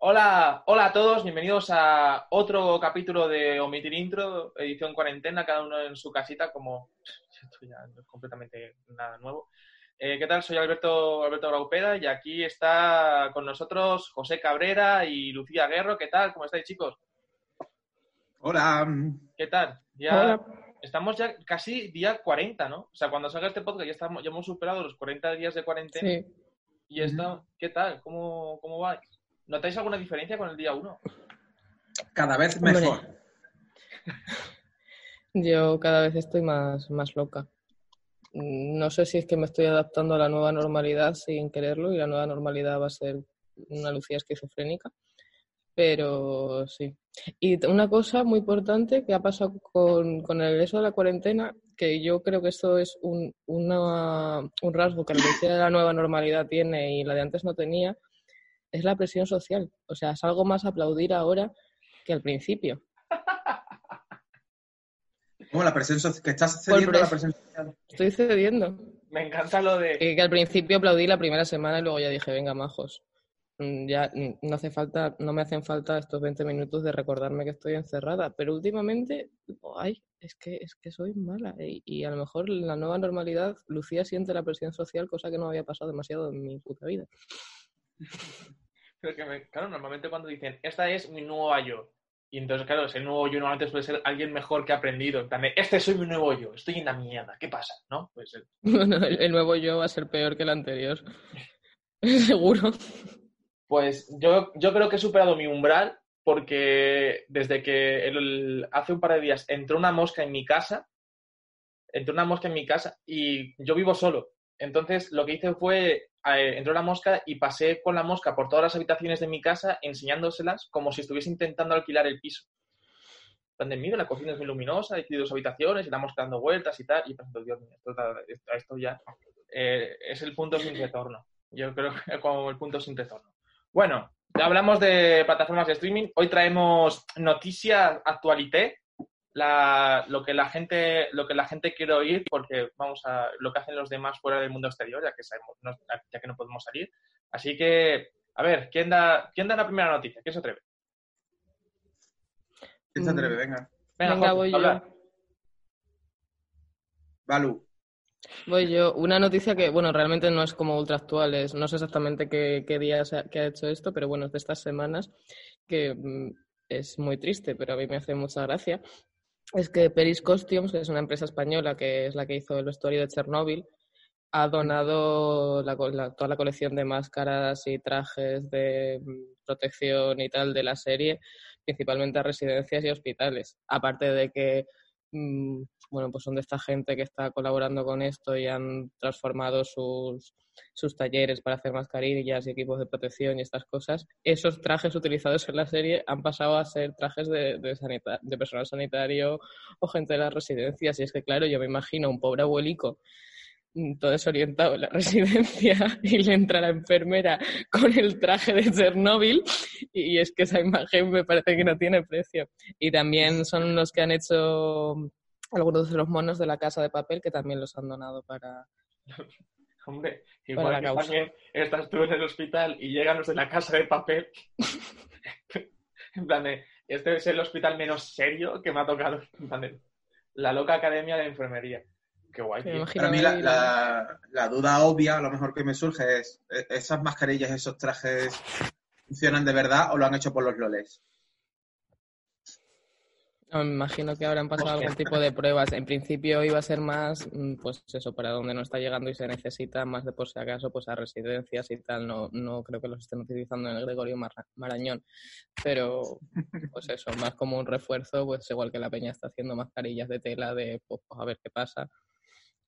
Hola, hola a todos, bienvenidos a otro capítulo de Omitir Intro, edición cuarentena, cada uno en su casita, como esto ya no es completamente nada nuevo. Eh, ¿Qué tal? Soy Alberto, Alberto Graupera y aquí está con nosotros José Cabrera y Lucía Guerro. ¿Qué tal? ¿Cómo estáis, chicos? Hola. ¿Qué tal? Ya estamos ya casi día 40, ¿no? O sea, cuando salga este podcast ya, estamos, ya hemos superado los 40 días de cuarentena. Sí. Y está, ¿qué tal? ¿Cómo, cómo vais? ¿Notáis alguna diferencia con el día 1? Cada vez Hombre. mejor. Yo cada vez estoy más, más loca. No sé si es que me estoy adaptando a la nueva normalidad sin quererlo y la nueva normalidad va a ser una Lucía esquizofrénica, pero sí. Y una cosa muy importante que ha pasado con, con el eso de la cuarentena, que yo creo que esto es un, una- un rasgo que la Lucía de la nueva normalidad tiene y la de antes no tenía, es la presión social. O sea, es algo más aplaudir ahora que al principio. Como la presión social, que estás Por cediendo a la pres- presión social. Estoy cediendo. Me encanta lo de... Que, que al principio aplaudí la primera semana y luego ya dije, venga, majos. mm, Ya mm, no hace falta, no me hacen falta estos 20 minutos de recordarme que estoy encerrada. Pero últimamente, ay, es que, es que soy mala. Y, y a lo mejor en la nueva normalidad, Lucía siente la presión social, cosa que no había pasado demasiado en mi puta vida. Pero que me- claro, normalmente cuando dicen, esta es mi nueva yo. Y entonces, claro, ese nuevo yo normalmente suele ser alguien mejor que ha aprendido. En plan de, este soy mi nuevo yo, estoy en la mierda, ¿qué pasa? ¿No? Pues eh, Bueno, el, el nuevo yo va a ser peor que el anterior. Seguro. Pues yo, yo creo que he superado mi umbral porque desde que el- hace un par de días entró una mosca en mi casa, entró una mosca en mi casa y yo vivo solo. Entonces lo que hice fue, entró la mosca y pasé con la mosca por todas las habitaciones de mi casa enseñándoselas como si estuviese intentando alquilar el piso. Donde mira, la cocina es muy luminosa, hay dos habitaciones y la mosca dando vueltas y tal. Y pensando, Dios mío, esto, esto- ya eh, es el punto sin retorno. Yo creo que como el punto sin retorno. Bueno, ya hablamos de plataformas de streaming. Hoy traemos noticias actualité, la, lo que la gente lo que la gente quiere oír, porque vamos a lo que hacen los demás fuera del mundo exterior, ya que sabemos, no- ya que no podemos salir. Así que, a ver, ¿quién da, quién da la primera noticia? ¿Quién se atreve? ¿Quién se atreve? Venga. Venga, Venga, Jorge, voy yo. Balu. Voy yo. Una noticia que, bueno, realmente no es como ultra actual, es, no sé exactamente qué, qué día se ha, que ha hecho esto, pero bueno, es de estas semanas que mm, es muy triste, pero a mí me hace mucha gracia. Es que Peris Costumes, que es una empresa española que es la que hizo el vestuario de Chernóbil, ha donado la toda la colección de máscaras y trajes de mm, protección y tal de la serie, principalmente a residencias y hospitales. Aparte de que bueno, pues son de esta gente que está colaborando con esto y han transformado sus, sus talleres para hacer mascarillas y equipos de protección y estas cosas. Esos trajes utilizados en la serie han pasado a ser trajes de, de, de personal sanitario o gente de las residencias. Y es que, claro, yo me imagino un pobre abuelico mm, todo desorientado en la residencia y le entra la enfermera con el traje de Chernóbil y es que esa imagen me parece que no tiene precio. Y también son los que han hecho algunos de los monos de la casa de papel que también los han donado para... Hombre, igual que también estás tú en el hospital y llegan los de la casa de papel. en plan de, este es el hospital menos serio que me ha tocado. En plan de, la loca academia de enfermería. Qué guay, tío. Para mí la, ahí la- la duda obvia, a lo mejor que me surge es, ¿e- ¿esas mascarillas, esos trajes funcionan de verdad o lo han hecho por los loles? No, me imagino que habrán pasado algún tipo de pruebas. En principio iba a ser más, mm, pues eso, para donde no está llegando y se necesita, más de por si acaso, pues a residencias y tal. No, no creo que los estén utilizando en el Gregorio Marra- Marañón. Pero, pues eso, más como un refuerzo, pues igual que la peña está haciendo mascarillas de tela de, pues, a ver qué pasa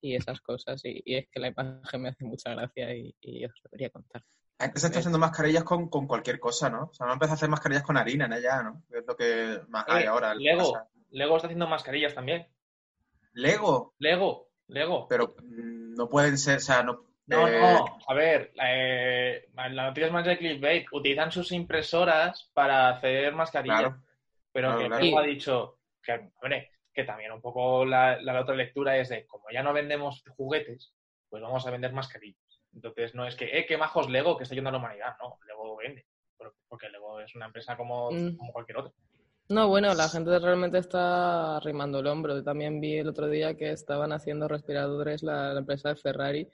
y esas cosas. Y, y es que la imagen me hace mucha gracia y, y os debería contar. La gente se está haciendo mascarillas con, con cualquier cosa, ¿no? O sea, no empezó a hacer mascarillas con harina, ¿no? Ya, ¿no? Es lo que más hay Eh, ahora. Lego. Lego está haciendo mascarillas también. Lego, Lego, Lego. pero mm, no pueden ser, o sea, no... No, eh, no, a ver, eh, la noticia es más de clickbait. Utilizan sus impresoras para hacer mascarillas. Claro. Pero claro, que claro. Lego ha dicho que, hombre, que también un poco la, la otra lectura es de, como ya no vendemos juguetes, pues vamos a vender mascarillas. Entonces no es que, eh, qué majos Lego que está yendo a la humanidad. No, Lego vende. porque luego es una empresa como, Mm. como cualquier otra. No, bueno, la gente realmente está arrimando el hombro. También vi el otro día que estaban haciendo respiradores la, la empresa de Ferrari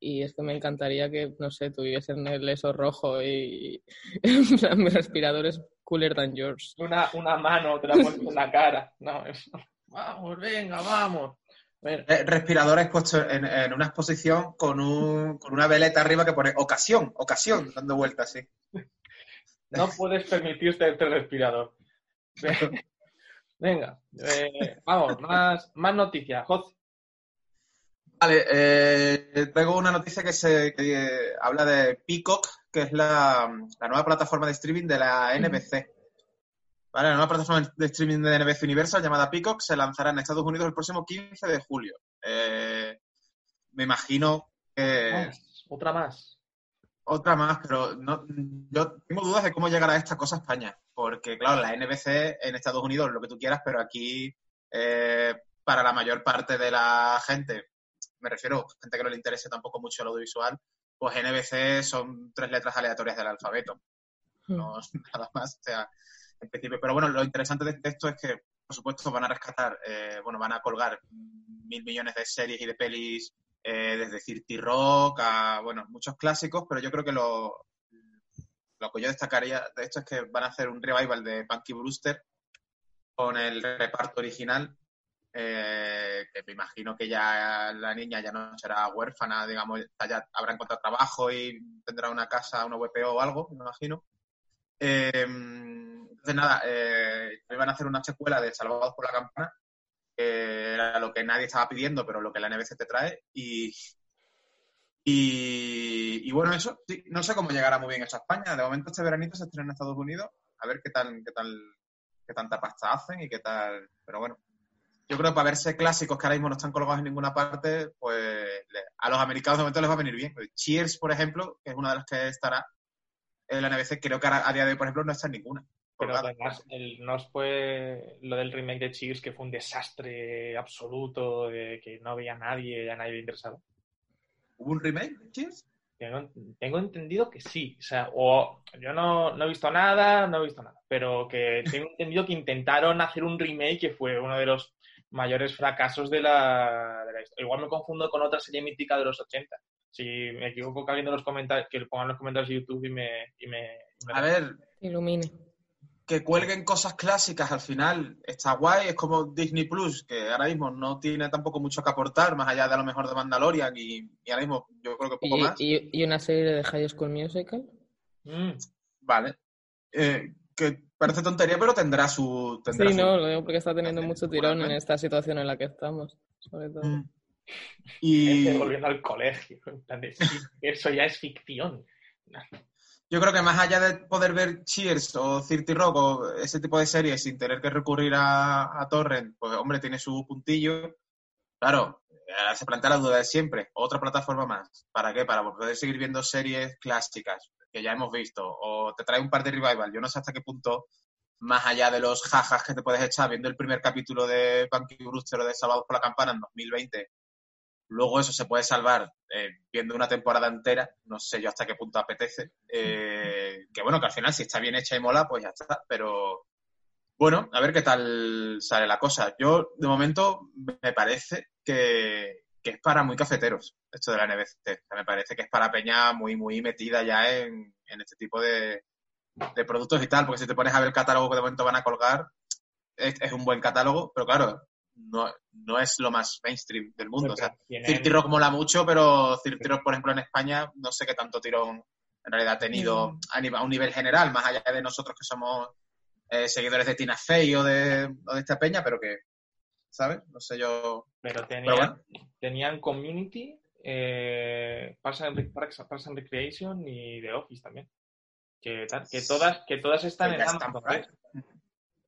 y es que me encantaría que, no sé, tuviesen el eso rojo y en plan, mi respirador es cooler than yours. Una, una mano te la pones en la cara. No, es- vamos, venga, vamos. Ver, Eh, respiradores puestos en, en una exposición con, un, con una veleta arriba que pone ocasión, ocasión, dando vueltas así. no puedes permitirte este respirador. Venga, eh, vamos, más, más noticias. José. Vale, eh, traigo una noticia que se que, eh, habla de Peacock, que es la, la nueva plataforma de streaming de la NBC. Vale, la nueva plataforma de streaming de NBC Universal llamada Peacock se lanzará en Estados Unidos el próximo 15 de julio. Eh, me imagino que otra más. otra más, pero no, yo tengo dudas de cómo llegará esta cosa a España. Porque, claro, la NBC en Estados Unidos, lo que tú quieras, pero aquí, eh, para la mayor parte de la gente, me refiero a gente que no le interese tampoco mucho el audiovisual, pues NBC son tres letras aleatorias del alfabeto, no nada más. O sea, en principio. Pero bueno, lo interesante de esto es que, por supuesto, van a rescatar, eh, bueno, van a colgar mil millones de series y de pelis, eh, desde Cirti Rock a, bueno, muchos clásicos, pero yo creo que lo, lo que yo destacaría de esto es que van a hacer un revival de Punky Brewster con el reparto original, eh, que me imagino que ya la niña ya no será huérfana, digamos, ya habrá encontrado trabajo y tendrá una casa, una VPO o algo, me imagino. Eh, entonces, nada, eh, van a hacer una secuela de Salvados por la Campana, que era lo que nadie estaba pidiendo, pero lo que la NBC te trae. Y, y, y bueno, eso, sí, no sé cómo llegará muy bien eso a España. De momento, este veranito se estrena en Estados Unidos. A ver qué tal, qué tal, qué tanta pasta hacen y qué tal. Pero bueno, yo creo que para verse clásicos que ahora mismo no están colgados en ninguna parte, pues a los americanos de momento les va a venir bien. Cheers, por ejemplo, que es una de las que estará en la NBC, creo que ahora- a día de hoy, por ejemplo, no está en ninguna. Pero además, el, no fue lo del remake de Cheers, que fue un desastre absoluto, de que no había nadie, a nadie le interesaba. ¿Hubo un remake de Cheers? Tengo, tengo entendido que sí. O sea, o yo no, no he visto nada, no he visto nada. Pero que tengo entendido que intentaron hacer un remake que fue uno de los mayores fracasos de la, de la historia. Igual me confundo con otra serie mítica de los 80. Si me equivoco, que alguien de los comentarios, que pongan los comentarios de YouTube y me. Y me, y me- A ver, Ilumine. que cuelguen cosas clásicas al final está guay, es como Disney Plus, que ahora mismo no tiene tampoco mucho que aportar, más allá de a lo mejor de Mandalorian y, y ahora mismo yo creo que poco ¿Y, más. y, y una serie de High School Musical? Mm, Vale. Eh, que parece tontería, pero tendrá su... Tendrá Sí, su- no, lo digo porque está teniendo mucho tirón en esta situación en la que estamos, sobre todo. Mm. Y gente volviendo al colegio. en plan de, sí, eso ya es ficción. yo creo que más allá de poder ver Cheers o Cirti Rock o ese tipo de series sin tener que recurrir a, a Torrent, pues hombre, tiene su puntillo. Claro, eh, se plantea la duda de siempre. Otra plataforma más. ¿Para qué? Para poder seguir viendo series clásicas que ya hemos visto. O te trae un par de revival. Yo no sé hasta qué punto, más allá de los jajas que te puedes echar viendo el primer capítulo de Punky Brewster o de Sábados por la Campana en 2020, luego eso se puede salvar eh, viendo una temporada entera. No sé yo hasta qué punto apetece. Eh, que bueno, que al final si está bien hecha y mola, pues ya está. Pero bueno, a ver qué tal sale la cosa. Yo, de momento, me parece que, que es para muy cafeteros esto de la NBC. O sea, me parece que es para peña muy, muy metida ya en, en este tipo de, de productos y tal, porque si te pones a ver el catálogo que de momento van a colgar, es, es un buen catálogo, pero claro, no, no es lo más mainstream del mundo. O sea, Tienen- Rock mola mucho, pero Cirti Rock, por ejemplo, en España, no sé qué tanto tirón en realidad ha tenido Mm. a, nivel, a un nivel general, más allá de nosotros que somos eh, seguidores de Tina Fey o de, o de esta peña, pero que, ¿sabes? No sé yo. Pero tenían, Pero bueno. tenían Community, eh, Parks, and, Rec- Parks- Parks and Recreation y The Office también. Que, tal, que, todas, que todas están Que en están Amazon.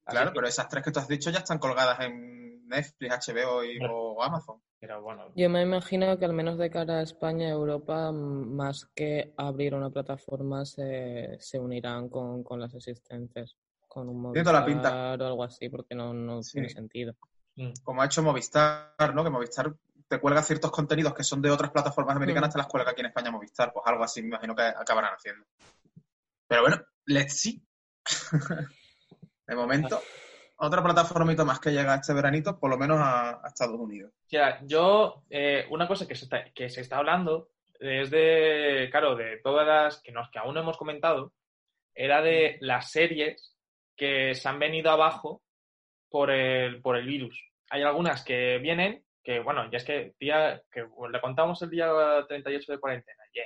Claro, pero esas tres que tú has dicho ya están colgadas en Netflix, HBO y, o Amazon. pero bueno, Yo me imagino que al menos de cara a España y Europa, más que abrir una plataforma, se, se unirán con, con las existentes, con un pinta. o algo así, porque no, no Sí. tiene sentido. Mm, Como ha hecho Movistar, ¿no? Que Movistar te cuelga ciertos contenidos que son de otras plataformas americanas, Mm. te las cuelga aquí en España Movistar. Pues algo así me imagino que acabarán haciendo. Pero bueno, let's see. de momento, otra plataformita más que llega este veranito, por lo menos a, a Estados Unidos. Ya, yo, eh, una cosa que se, está, que se está hablando es de, claro, de todas las que, nos, que aún no hemos comentado, era de las series que se han venido abajo por el, por el virus. Hay algunas que vienen, que bueno, ya es que día, que le contamos el día 38 de cuarentena, yeah.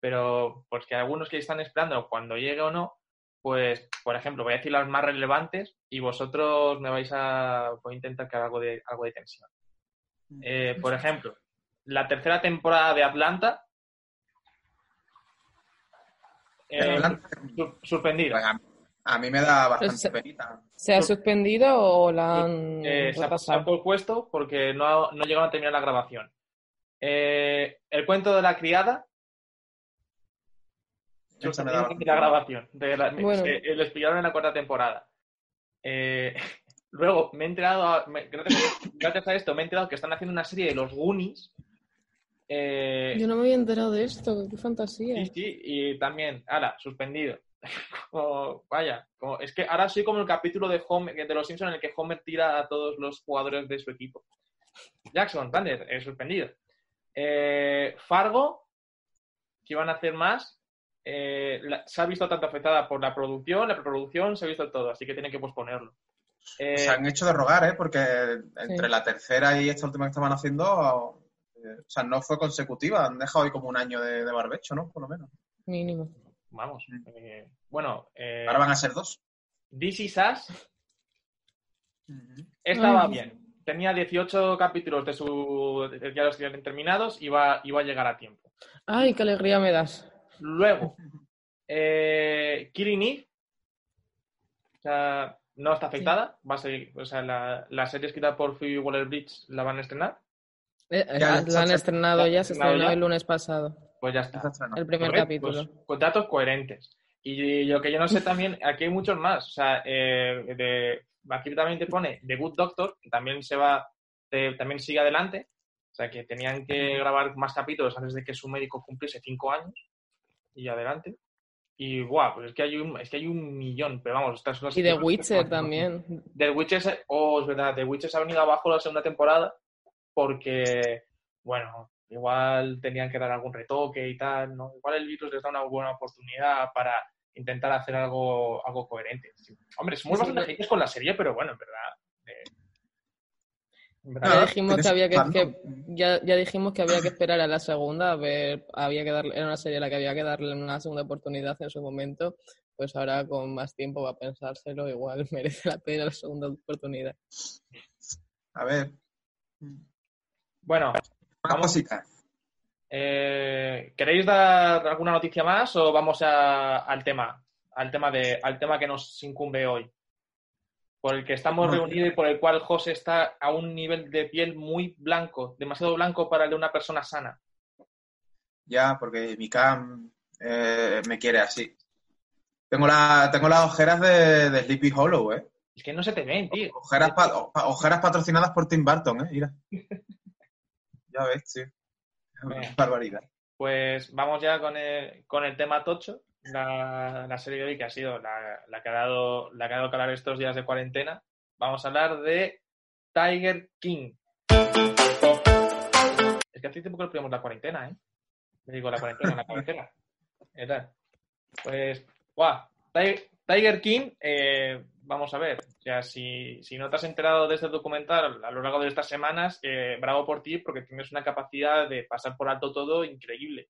pero pues que algunos que están esperando cuando llegue o no, pues, por ejemplo, voy a decir las más relevantes y vosotros me vais a, voy a intentar que haga algo de, algo de tensión. Eh, por ejemplo, la tercera temporada de Atlanta. eh, Atlanta. Pues a, mí me da bastante Se- penita. ¿Se ha suspendido o la han Eh, se, ha, se porque no, no llegaron a terminar la grabación. Eh, el cuento de la criada. Esa me da la grabación. De la- Bueno. se- eh, lo explicaron en la cuarta temporada. Eh, luego me he enterado, a- me- gracias, a, gracias a esto, me he enterado que están haciendo una serie de los Goonies. Eh, Yo no me había enterado de esto, qué fantasía. Sí, sí, y también, ahora, suspendido. Como, vaya, como, es que ahora soy como el capítulo de Homer, de los Simpsons en el que Homer tira a todos los jugadores de su equipo. Jackson, Thunder, eh, suspendido. Eh, Fargo, que iban a hacer más, eh, la- se ha visto tanto afectada por la producción, la preproducción, se ha visto todo, así que tienen que posponerlo. Eh, Se han hecho de rogar, ¿eh? Porque entre Sí. la tercera y esta última que estaban haciendo, eh, o sea, no fue consecutiva. Han dejado ahí como un año de, de barbecho, ¿no? Por lo menos. Mínimo. Vamos, eh, bueno, eh, Ahora van a ser dos. This Is Us Estaba bien. Tenía 18 capítulos de su. de- ya los tienen terminados y va, iba a llegar a tiempo. Ay, qué alegría me das. Luego, eh, Killing Eve. O sea, no está afectada. Va a seguir. O sea, la, la serie escrita por Phoebe Waller Bridge la van a estrenar. Eh, Ya, la, ya la han estrenado ya se estrenó el lunes pasado, Pues ya está. El primer Correcto, capítulo. pues, con datos coherentes. Y lo que yo no sé también, aquí hay muchos más. O sea, eh, de, aquí también te pone The Good Doctor, que también se va, te- también sigue adelante. O sea, que tenían que grabar más capítulos antes de que su médico cumpliese cinco años. Y adelante. Y guau, pues es que hay un, es que hay un millón, pero vamos, estas son las Y The Witcher también. The Witcher, oh, es verdad, The Witcher se ha venido abajo la segunda temporada porque, bueno, igual tenían que dar algún retoque y tal, ¿no? Igual el virus les da una buena oportunidad para intentar hacer algo, algo coherente. Sí. Hombre, somos Sí, bastante haters con la serie, pero bueno, en verdad. eh, en verdad, Ya dijimos que había que, fandom. que- ya, ya dijimos que había que esperar a la segunda, a ver, había que darle, era una serie a la que había que darle una segunda oportunidad en su momento, pues ahora con más tiempo va a pensárselo, igual merece la pena la segunda oportunidad. A ver, Bueno, más Vamos. cositas. eh, ¿queréis dar alguna noticia más o vamos a- al tema? Al tema, de, al tema que nos incumbe hoy. Por el que estamos reunidos y por el cual José está a un nivel de piel muy blanco, demasiado blanco para el de una persona sana. Ya, porque mi cam eh, me quiere así. Tengo, la, tengo las ojeras de, de Sleepy Hollow, ¿eh? Es que no se te ven, tío. Ojeras, pa- ojeras patrocinadas por Tim Burton, ¿eh? Mira. ya ves. Venga. Barbaridad. Pues vamos ya con el, con el tema tocho, la, la serie de hoy que ha sido la, la que ha dado, la que ha dado hablar estos días de cuarentena. Vamos a hablar de Tiger King. Es que hace tiempo que no ponemos la cuarentena, ¿eh? Me digo la cuarentena, la cuarentena. ¿Qué tal? Pues, guau, Ti- Tiger King, eh, vamos a ver, o sea, si, si no te has enterado de este documental a lo largo de estas semanas, eh, bravo por ti porque tienes una capacidad de pasar por alto todo increíble,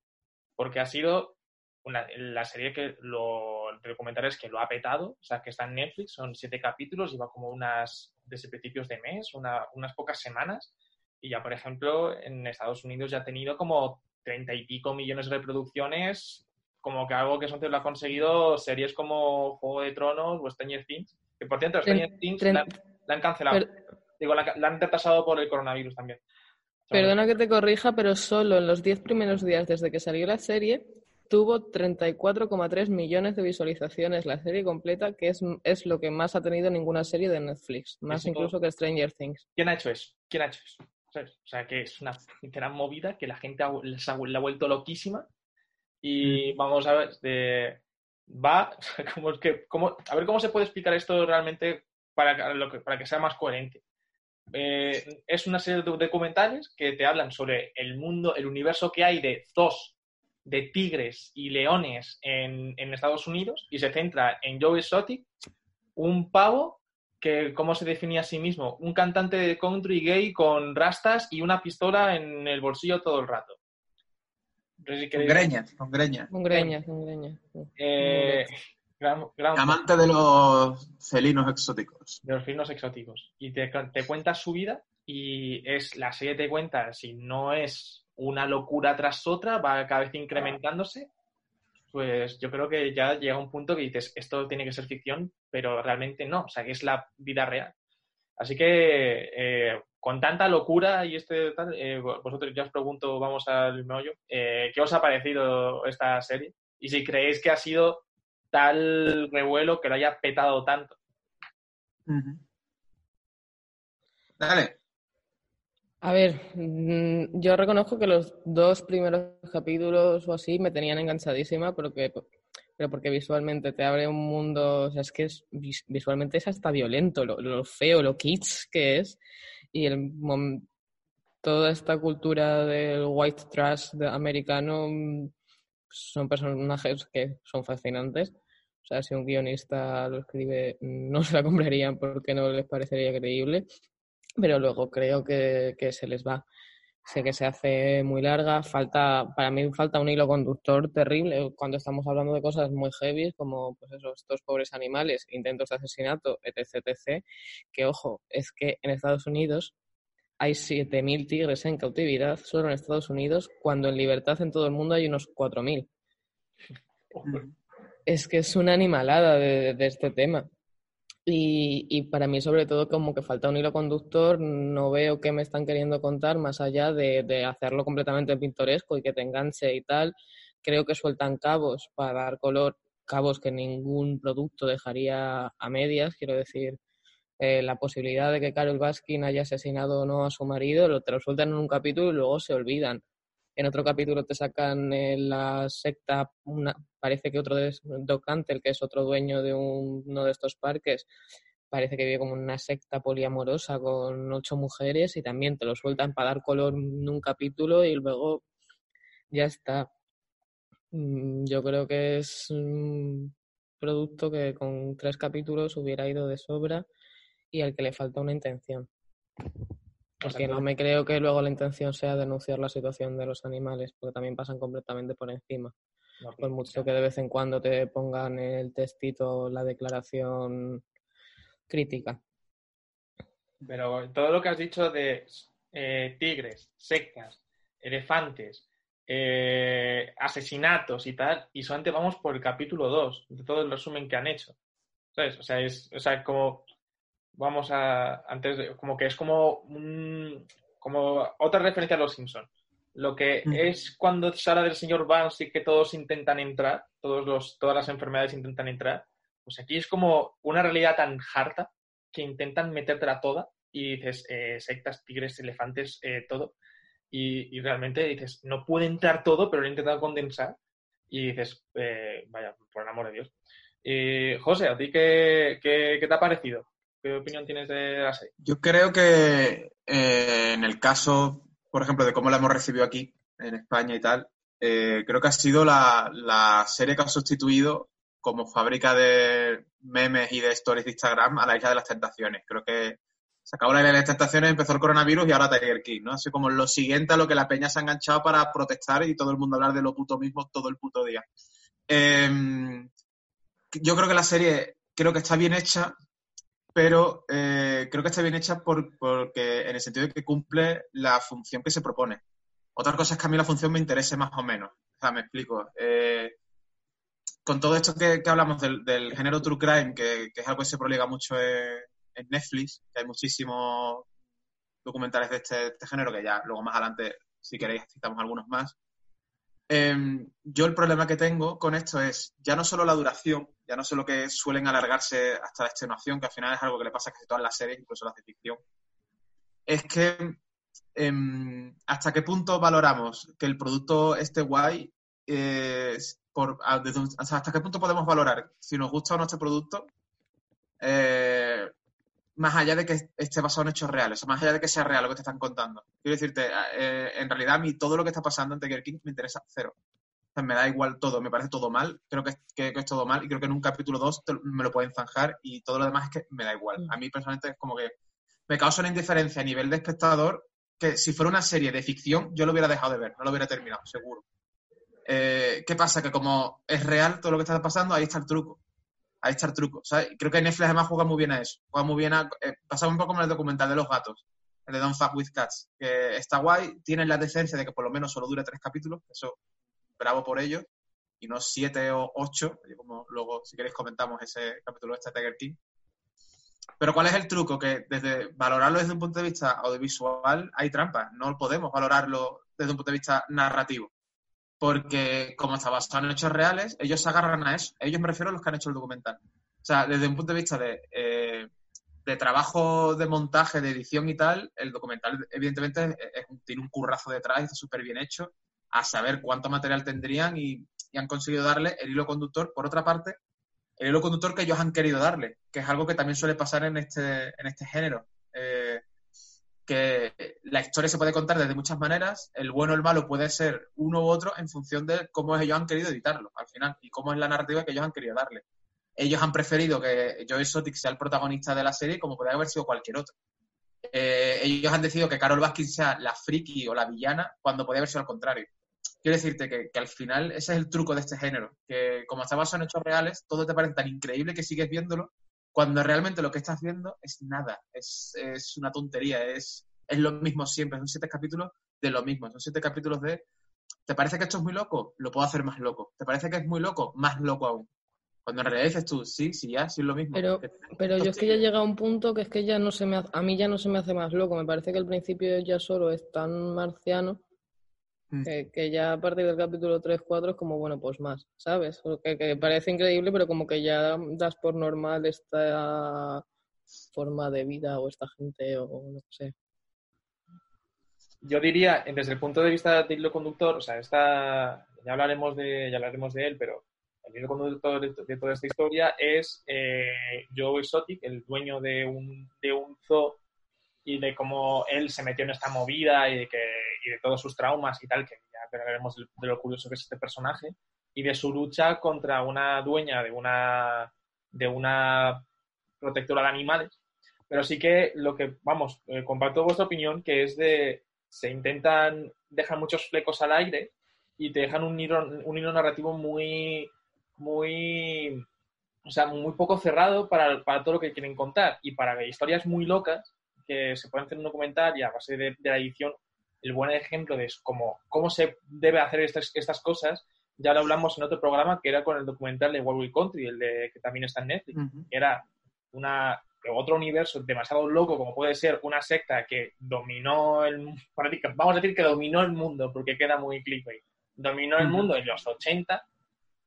porque ha sido una, la serie que lo, documental es que lo ha petado, o sea, que está en Netflix, son siete capítulos, lleva como unas, desde principios de mes, una- unas pocas semanas, y ya, por ejemplo, en Estados Unidos ya ha tenido como treinta y pico millones de reproducciones, como que algo que Sonce lo ha conseguido series como Juego de Tronos o Stranger Things, que por cierto, Stranger Things la, la han cancelado, Per- digo, la, la han retrasado por el coronavirus también. Perdona que te corrija, pero solo en los 10 primeros días desde que salió la serie tuvo 34,3 millones de visualizaciones la serie completa, que es, es lo que más ha tenido ninguna serie de Netflix, más Eso- incluso que Stranger Things. ¿Quién ha hecho eso? ¿Quién ha hecho eso? O sea, que es una gran movida que la gente ha, la ha vuelto loquísima. Y vamos a ver, de, va, como es que, como, a ver cómo se puede explicar esto realmente para, lo que, para que sea más coherente. Eh, es una serie de documentales que te hablan sobre el mundo, el universo que hay de zoos, de tigres y leones en, en Estados Unidos y se centra en Joe Exotic, un pavo que, ¿cómo se definía a sí mismo? Un cantante de country gay con rastas y una pistola en el bolsillo todo el rato. Con greñas, con greñas. Con greñas, con greñas. Eh, Amante de los felinos exóticos. De los felinos exóticos. Y te, te cuenta su vida y es la serie te cuenta, si no es una locura tras otra, va cada vez incrementándose pues yo creo que ya llega un punto que dices, esto tiene que ser ficción, pero realmente no, o sea, que es la vida real. Así que eh, con tanta locura y este tal, eh, vosotros ya os pregunto, vamos al meollo, eh, ¿qué os ha parecido esta serie? Y si creéis que ha sido tal revuelo que lo haya petado tanto. Dale. A ver, mm, yo reconozco que los dos primeros capítulos o así me tenían enganchadísima, porque, pero porque visualmente te abre un mundo, o sea, es que es, visualmente es hasta violento, lo, feo, lo kitsch que es, y el, toda esta cultura del white trash americano mm, son personajes que son fascinantes. O sea, si un guionista lo escribe, no se la comprarían porque no les parecería creíble pero luego creo que, se les va. Sé que se hace muy larga, falta, para mí falta un hilo conductor terrible cuando estamos hablando de cosas muy heavy, como pues eso, estos pobres animales, intentos de asesinato, etc, etc, que ojo, es que en Estados Unidos hay 7.000 tigres en cautividad solo en Estados Unidos, cuando en libertad en todo el mundo hay unos 4.000. Es que es una animalada de este tema. Y, y, para mí, sobre todo, como que falta un hilo conductor, no veo qué me están queriendo contar más allá de, de, hacerlo completamente pintoresco y que te enganche y tal. Creo que sueltan cabos para dar color, cabos que ningún producto dejaría a medias. Quiero decir, eh, la posibilidad de que Carol Baskin haya asesinado o no a su marido, lo, te lo sueltan en un capítulo y luego se olvidan. En otro capítulo te sacan la secta, una, parece que otro de Doc Antel, que es otro dueño de uno de estos parques, parece que vive como una secta poliamorosa con ocho mujeres y también te lo sueltan para dar color en un capítulo y luego ya está. Mm, yo creo que es un producto que con tres capítulos hubiera ido de sobra y al que le falta una intención. Porque no me creo que luego la intención sea denunciar la situación de los animales, porque también pasan completamente por encima. por mucho que de vez en cuando te pongan el textito la declaración crítica. Pero todo lo que has dicho de eh, tigres, sectas, elefantes, eh, asesinatos y tal, y solamente vamos por el capítulo 2 de todo el resumen que han hecho. ¿Sabes? O sea, es o sea, como vamos a, antes de, como que es como un, como otra referencia a los Simpsons. Lo que es cuando habla del señor Vance y que todos intentan entrar, todos los, todas las enfermedades intentan entrar, pues aquí es como una realidad tan harta que intentan metértela toda y dices, eh, sectas, tigres, elefantes, eh, todo. Y, y, realmente dices, no puede entrar todo, pero lo he intentado condensar. Y dices, eh, vaya, por el amor de Dios. José, ¿a ti qué, qué, qué te ha parecido? ¿Qué opinión tienes de la serie? Yo creo que eh, en el caso, por ejemplo, de cómo la hemos recibido aquí, en España y tal, eh, creo que ha sido la, serie que ha sustituido como fábrica de memes y de stories de Instagram a la Isla de las Tentaciones. Creo que se acabó la Isla de las Tentaciones, empezó el coronavirus y ahora Tiger King, ¿no? Así como lo siguiente a lo que la peña se ha enganchado para protestar y todo el mundo hablar de lo puto mismo todo el puto día. Em, yo creo que la serie creo que está bien hecha, pero eh, creo que está bien hecha porque en el sentido de que cumple la función que se propone. Otra cosa es que a mí la función me interese más o menos. O sea, me explico. Eh, con todo esto que, hablamos del, género true crime, que, es algo que se proliga mucho en, Netflix, que hay muchísimos documentales de este, este, género, que ya luego más adelante, si queréis, citamos algunos más. Em, yo el problema que tengo con esto es ya no solo la duración, ya no solo que suelen alargarse hasta la extenuación, que al final es algo que le pasa a casi todas las series, incluso las de ficción, es que em, hasta qué punto valoramos que el producto esté guay eh, por hasta qué punto podemos valorar si nos gusta o no este producto, eh, más allá de que esté basado en hechos reales, o más allá de que sea real lo que te están contando. Quiero decirte, eh, en realidad a mí todo lo que está pasando en Tiger King me interesa cero. me da igual todo, me parece todo mal, creo que, es todo mal y creo que en un capítulo 2 me lo pueden zanjar y todo lo demás es que me da igual. Mm. A mí personalmente es como que me causa una indiferencia a nivel de espectador que si fuera una serie de ficción yo lo hubiera dejado de ver, no lo hubiera terminado, seguro. Eh, ¿Qué pasa? Que como es real todo lo que está pasando, ahí está el truco ahí está el truco. Creo que Netflix además juega muy bien a eso. Juega muy bien a. Eh, pasa un poco como el documental de los gatos, el de Don't Fuck with Cats, que está guay, tienen la decencia de que por lo menos solo dure tres capítulos, eso, bravo por ello, y no siete o ocho, como luego, si queréis, comentamos ese capítulo de Tiger King. Pero ¿cuál es el truco? Que desde valorarlo desde un punto de vista audiovisual hay trampa. No podemos valorarlo desde un punto de vista narrativo porque como está basado en hechos reales, ellos se agarran a eso. Ellos me refiero a los que han hecho el documental. O sea, desde un punto de vista de, eh, trabajo de montaje, de edición y tal, el documental evidentemente tiene un currazo detrás, está súper bien hecho, a saber cuánto material tendrían y, han conseguido darle el hilo conductor. Por otra parte, el hilo conductor que ellos han querido darle, que es algo que también suele pasar en este, en este género. Que la historia se puede contar desde muchas maneras, el bueno o el malo puede ser uno u otro en función de cómo ellos han querido editarlo al final y cómo es la narrativa que ellos han querido darle. Ellos han preferido que Joe Exotic sea el protagonista de la serie como podría haber sido cualquier otro. Eh, ellos han decidido que Carol Baskin sea la friki o la villana cuando podría haber sido al contrario. Quiero decirte que, al final ese es el truco de este género, que como está basado en hechos reales, todo te parece tan increíble que sigues viéndolo cuando realmente lo que estás viendo es nada, es, una tontería, es, es lo mismo siempre, son siete capítulos de lo mismo, son siete capítulos de, ¿te parece que esto es muy loco? Lo puedo hacer más loco, ¿te parece que es muy loco? Más loco aún. Cuando en realidad dices tú, sí, sí, ya, sí es lo mismo. Pero, pero yo es que ya llega a un punto que es que ya no se me a mí ya no se me hace más loco. Me parece que el principio ya solo es tan marciano Mm. Que, ya a partir del capítulo 3-4 es como, bueno, pues más, ¿sabes? Que, que, parece increíble, pero como que ya das por normal esta forma de vida o esta gente o no sé. Yo diría, desde el punto de vista del hilo conductor, o sea, esta, ya hablaremos de, ya hablaremos de él, pero el hilo conductor de, toda esta historia es eh, Joe Exotic, el dueño de un, de un zoo y de cómo él se metió en esta movida y de, que, y de todos sus traumas y tal, que ya veremos de lo curioso que es este personaje, y de su lucha contra una dueña de una, de una protectora de animales. Pero sí que lo que, vamos, eh, comparto vuestra opinión, que es de, se intentan dejar muchos flecos al aire y te dejan un hilo, un hilo narrativo muy, muy, o sea, muy poco cerrado para, para todo lo que quieren contar y para historias muy locas que se pueden hacer un documental y a base de, la edición, el buen ejemplo de cómo, cómo se debe hacer estas, estas cosas, ya lo hablamos en otro programa que era con el documental de Wild Country, el de que también está en Netflix, era una otro universo demasiado loco como puede ser una secta que dominó el vamos a decir que dominó el mundo porque queda muy clickbait. Dominó el mundo en los 80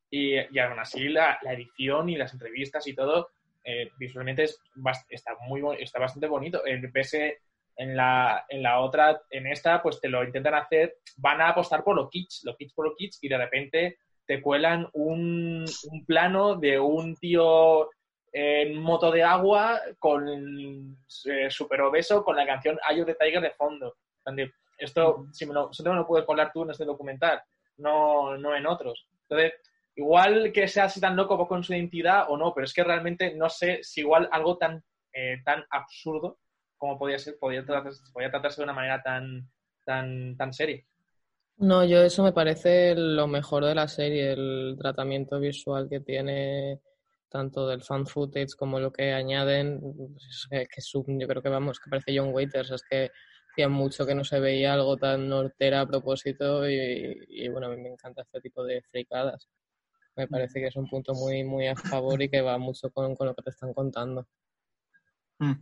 y, y aún así la, la, edición y las entrevistas y todo eh, visualmente es, está, muy, está bastante bonito. En PS, en la, en la otra, en esta, pues te lo intentan hacer, van a apostar por los kits, los kits por los kits, y de repente te cuelan un, un plano de un tío en moto de agua con eh, super obeso con la canción Ayo de Tiger de fondo. Esto, si me lo, me lo puedes colar tú en este documental, no, no en otros. Entonces, igual que sea así tan loco con su identidad o no, pero es que realmente no sé si igual algo tan, eh, tan absurdo como podía ser, podía tratarse, podía tratarse de una manera tan, tan, tan seria. No, yo eso me parece lo mejor de la serie, el tratamiento visual que tiene tanto del fan footage como lo que añaden, pues que, yo creo que vamos, que parece John Waiters, es que hacía mucho que no se veía algo tan nortera a propósito y, y bueno, a mí me encanta este tipo de fricadas me parece que es un punto muy, muy a favor y que va mucho con, lo que te están contando. Mm.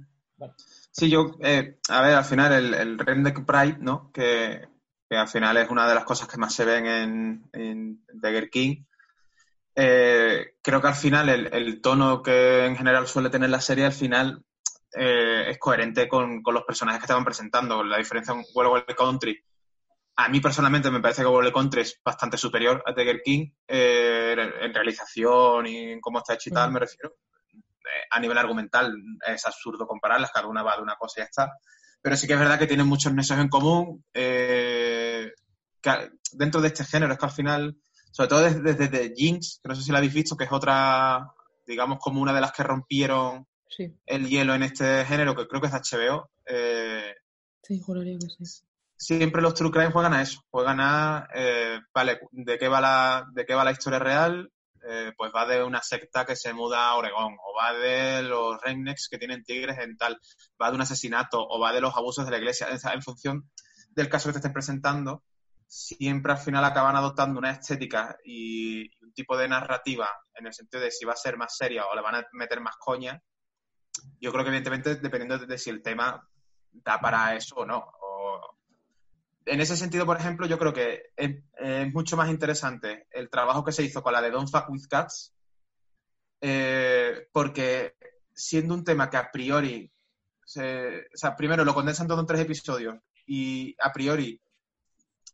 Sí, yo, eh, a ver, al final el, el Redneck Pride, ¿no? Que, al final es una de las cosas que más se ven en, en Tiger King. Eh, creo que al final el, tono que en general suele tener la serie, al final eh, es coherente con, los personajes que estaban presentando. La diferencia en World Country a mí personalmente me parece que World Country es bastante superior a Tiger King eh, en realización y en cómo está hecho y tal, me refiero. Eh, a nivel argumental es absurdo compararlas, cada una va de una cosa y ya está. Pero sí que es verdad que tienen muchos nexos en común. Eh, dentro de este género es que al final, sobre todo desde, desde Jinx, que no sé si la habéis visto, que es otra, digamos, como una de las que rompieron el hielo en este género, que creo que es HBO. Eh, sí, juraría que sí. Siempre los True Crime juegan a eso, juegan a, eh, vale, ¿de qué, va la, ¿de qué va la historia real? Eh, pues va de una secta que se muda a Oregón, o va de los rednecks que tienen tigres en tal, va de un asesinato, o va de los abusos de la iglesia. En función del caso que te estén presentando, siempre al final acaban adoptando una estética y un tipo de narrativa en el sentido de si va a ser más seria o le van a meter más coña. Yo creo que evidentemente dependiendo de si el tema da para eso o no. En ese sentido, por ejemplo, yo creo que es, mucho más interesante el trabajo que se hizo con la de Don't Fuck With Cats, eh, porque siendo un tema que a priori, o sea, primero lo condensan todo en tres episodios y a priori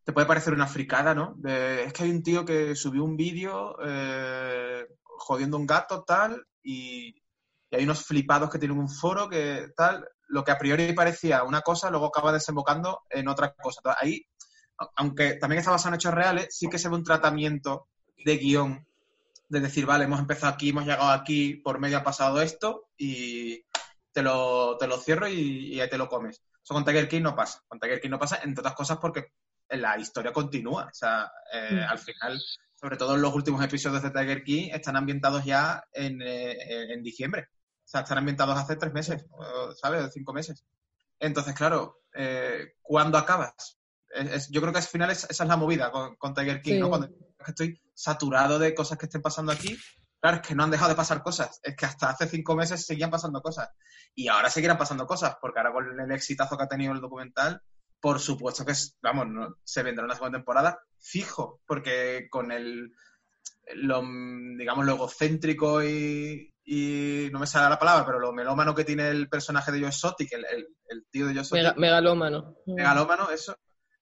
te puede parecer una fricada, ¿no? es que hay un tío que subió un vídeo eh, jodiendo un gato, tal, y, hay unos flipados que tienen un foro que tal, lo que a priori parecía una cosa, luego acaba desembocando en otra cosa. ahí, aunque también está basado en hechos reales, sí que se ve un tratamiento de guion, de decir, vale, hemos empezado aquí, hemos llegado aquí, por medio ha pasado esto, y te lo, te lo cierro y, ahí te lo comes. Eso con Tiger King no pasa. Con Tiger King no pasa, entre otras cosas, porque la historia continúa. O sea, eh, mm. al final, sobre todo en los últimos episodios de Tiger King, están ambientados ya en, eh, en diciembre. Sea, están ambientados hace tres meses, ¿sabes? Cinco meses. Entonces, claro, eh, ¿cuándo acabas? yo creo que al final esa es la movida con, Tiger King, ¿no? Cuando estoy saturado de cosas que estén pasando aquí, claro, es que no han dejado de pasar cosas. Es que hasta hace cinco meses seguían pasando cosas. Y ahora seguirán pasando cosas, porque ahora con el exitazo que ha tenido el documental, por supuesto que es, vamos, no, se vendrá una segunda temporada fijo, porque con el, lo, digamos, lo egocéntrico y, y, no me sale la palabra, pero lo melómano que tiene el personaje de Joe Exotic, el, el, tío de Joe Exotic. megalómano. Megalómano, eso.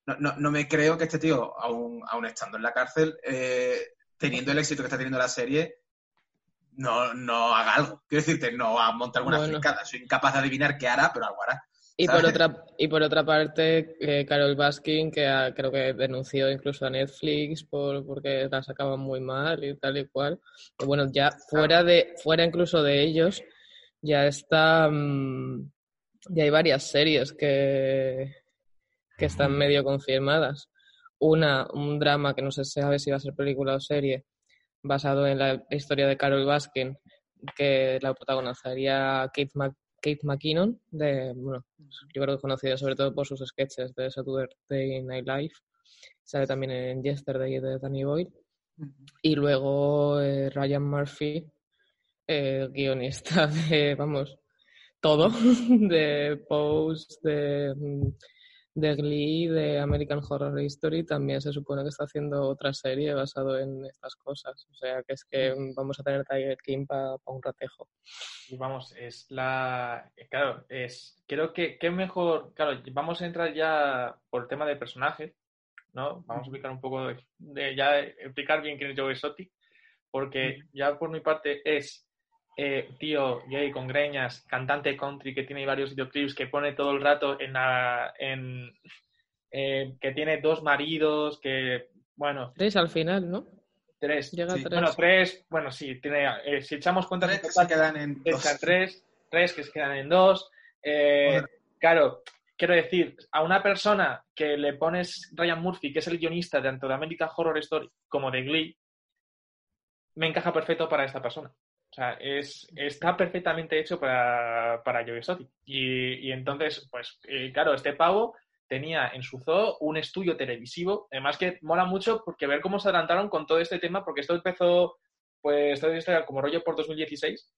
No, no, no, me creo que este tío, aún, aún estando en la cárcel, eh, teniendo el éxito que está teniendo la serie, no, no haga algo. Quiero decirte, no va a montar alguna bueno. Soy incapaz de adivinar qué hará, pero algo hará. Y por, otra, y por otra parte, eh, Carol Baskin, que creo que denunció incluso a Netflix por, porque la sacaban muy mal y tal y cual. Y bueno, ya fuera, de, fuera incluso de ellos, ya está. Mm, ya hay varias series que, que están medio confirmadas. Una, un drama que no se sabe si va a ser película o serie, basado en la historia de Carol Baskin, que la protagonizaría Kate, Mc, Kate McKinnon, de, bueno, yo creo que conocida sobre todo por sus sketches de Saturday Night Live. Sale también en Yesterday de Danny Boyle. Y luego eh, Ryan Murphy, eh, guionista de, vamos, todo, de Pose, de mm, de Glee, de American Horror History, también se supone que está haciendo otra serie basado en estas cosas. O sea, que es que vamos a tener Tiger King para un ratejo. Y vamos, es la... Claro, es... Creo que, qué mejor... Claro, vamos a entrar ya por el tema de personajes, ¿no? Vamos a explicar un poco de... ya explicar bien quién es Joe Exotic, porque ya por mi parte es eh, tío gay con greñas, cantante country que tiene varios videoclips, que pone todo el rato en la. En, eh, que tiene dos maridos, que. Bueno. Tres al final, ¿no? Tres. Llega tres. Bueno, tres. Bueno, sí, tiene. Eh, si echamos cuenta. Tres que se quedan en dos. Tres, tres que se quedan en dos. Claro, quiero decir, a una persona que le pones Ryan Murphy, que es el guionista tanto de American Horror Story como de Glee, me encaja perfecto para esta persona. Sea, es, está perfectamente hecho para, para Joe Exotic. Y, entonces, pues, eh, claro, este pavo tenía en su zoo un estudio televisivo, además que mola mucho porque ver cómo se adelantaron con todo este tema, porque esto empezó, pues, todo esto como rollo por 2016,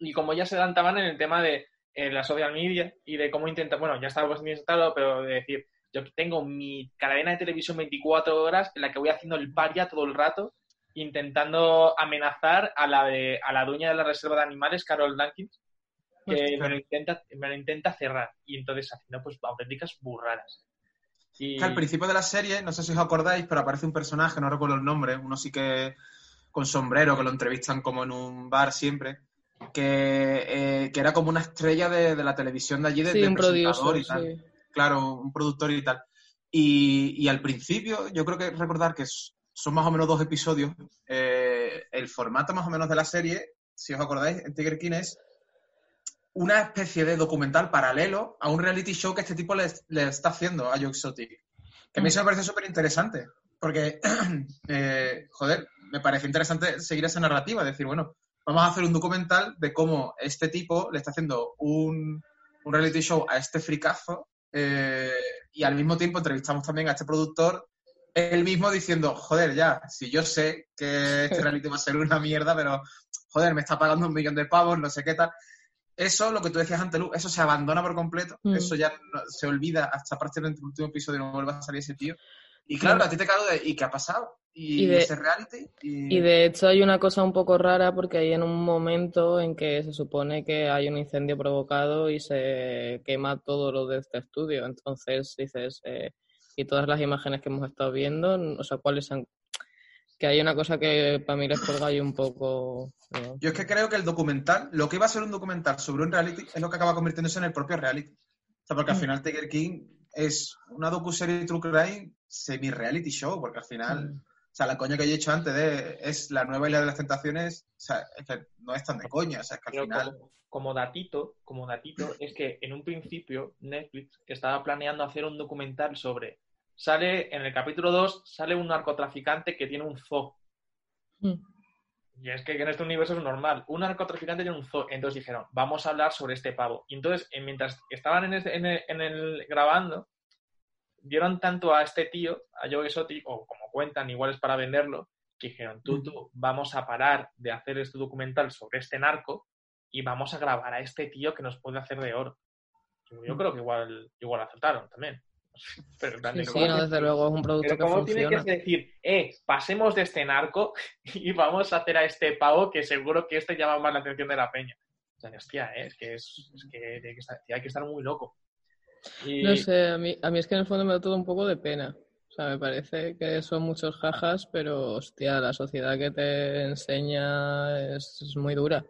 y como ya se adelantaban en el tema de eh, la social media y de cómo intentar, bueno, ya estaba bastante instalado, pero de decir, yo tengo mi cadena de televisión 24 horas en la que voy haciendo el paria todo el rato intentando amenazar a la, de, a la dueña de la reserva de animales, Carol Dankins, que me lo, intenta, me lo intenta cerrar. Y entonces haciendo pues auténticas burradas. Que al principio de la serie, no sé si os acordáis, pero aparece un personaje, no recuerdo el nombre, uno sí que con sombrero, que lo entrevistan como en un bar siempre, que, eh, era como una estrella de, la televisión de allí, de, sí, un presentador y tal. Claro, un productor y tal. Y, al principio, yo creo que recordar que son más o menos dos episodios. Eh, el formato más o menos de la serie, si os acordáis, en Tiger King es una especie de documental paralelo a un reality show que este tipo le, está haciendo a Joe Exotic. Que a mí se me parece súper interesante, porque, eh, joder, me parece interesante seguir esa narrativa, decir, bueno, vamos a hacer un documental de cómo este tipo le está haciendo un, reality show a este fricazo eh, y al mismo tiempo entrevistamos también a este productor, él mismo diciendo, joder, ya, si yo sé que este reality va a ser una mierda, pero, joder, me está pagando un millón de pavos, no sé qué tal eso, lo que tú decías antes, Lu, eso se abandona por completo, mm. eso ya se olvida hasta partir del último episodio no vuelve a salir ese tío. Y claro, a ti te cago de, ¿y qué ha pasado? ¿Y, de, ese reality? Y... de hecho hay una cosa un poco rara porque hay en un momento en que se supone que hay un incendio provocado y se quema todo lo de este estudio. Entonces dices, eh, y todas las imágenes que hemos estado viendo, o sea, ¿cuáles han, que hay una cosa que para mí les cuelga ahí un poco. Yo es que creo que el documental, lo que iba a ser un documental sobre un reality, es lo que acaba convirtiéndose en el propio reality. O sea, porque al mm. final Tiger King es una docu-serie True Crime semi-reality show, porque al final, mm. O sea, la coña que he hecho antes de es la nueva isla de las tentaciones, o sea, es que no es tan de coña, o sea, es que al final... Como, como, datito, como datito, es que en un principio Netflix estaba planeando hacer un documental sobre sale, en el capítulo 2, sale un narcotraficante que tiene un zoo. Hmm. Y es que en este universo es normal. Un narcotraficante tiene un zoo. Entonces dijeron, vamos a hablar sobre este pavo. Y entonces, mientras estaban en, este, el, grabando, dieron tanto a este tío, a Joe Exotic, o como cuentan, igual es para venderlo, que dijeron, tú, tú, vamos a parar de hacer este documental sobre este narco y vamos a grabar a este tío que nos puede hacer de oro. Yo, creo que igual, igual aceptaron también. Pero, sí, no, desde luego es un producto que ¿cómo tiene que decir, eh, pasemos de este narco y vamos a hacer a este pavo que seguro que este llama más la atención de la peña? O sea, hostia, eh, es que, es, que, hay que estar muy loco. No sé, a mí, a mí es que en el fondo me da todo un poco de pena. O sea, me parece que son muchos jajas, pero hostia, la sociedad que te enseña es, muy dura.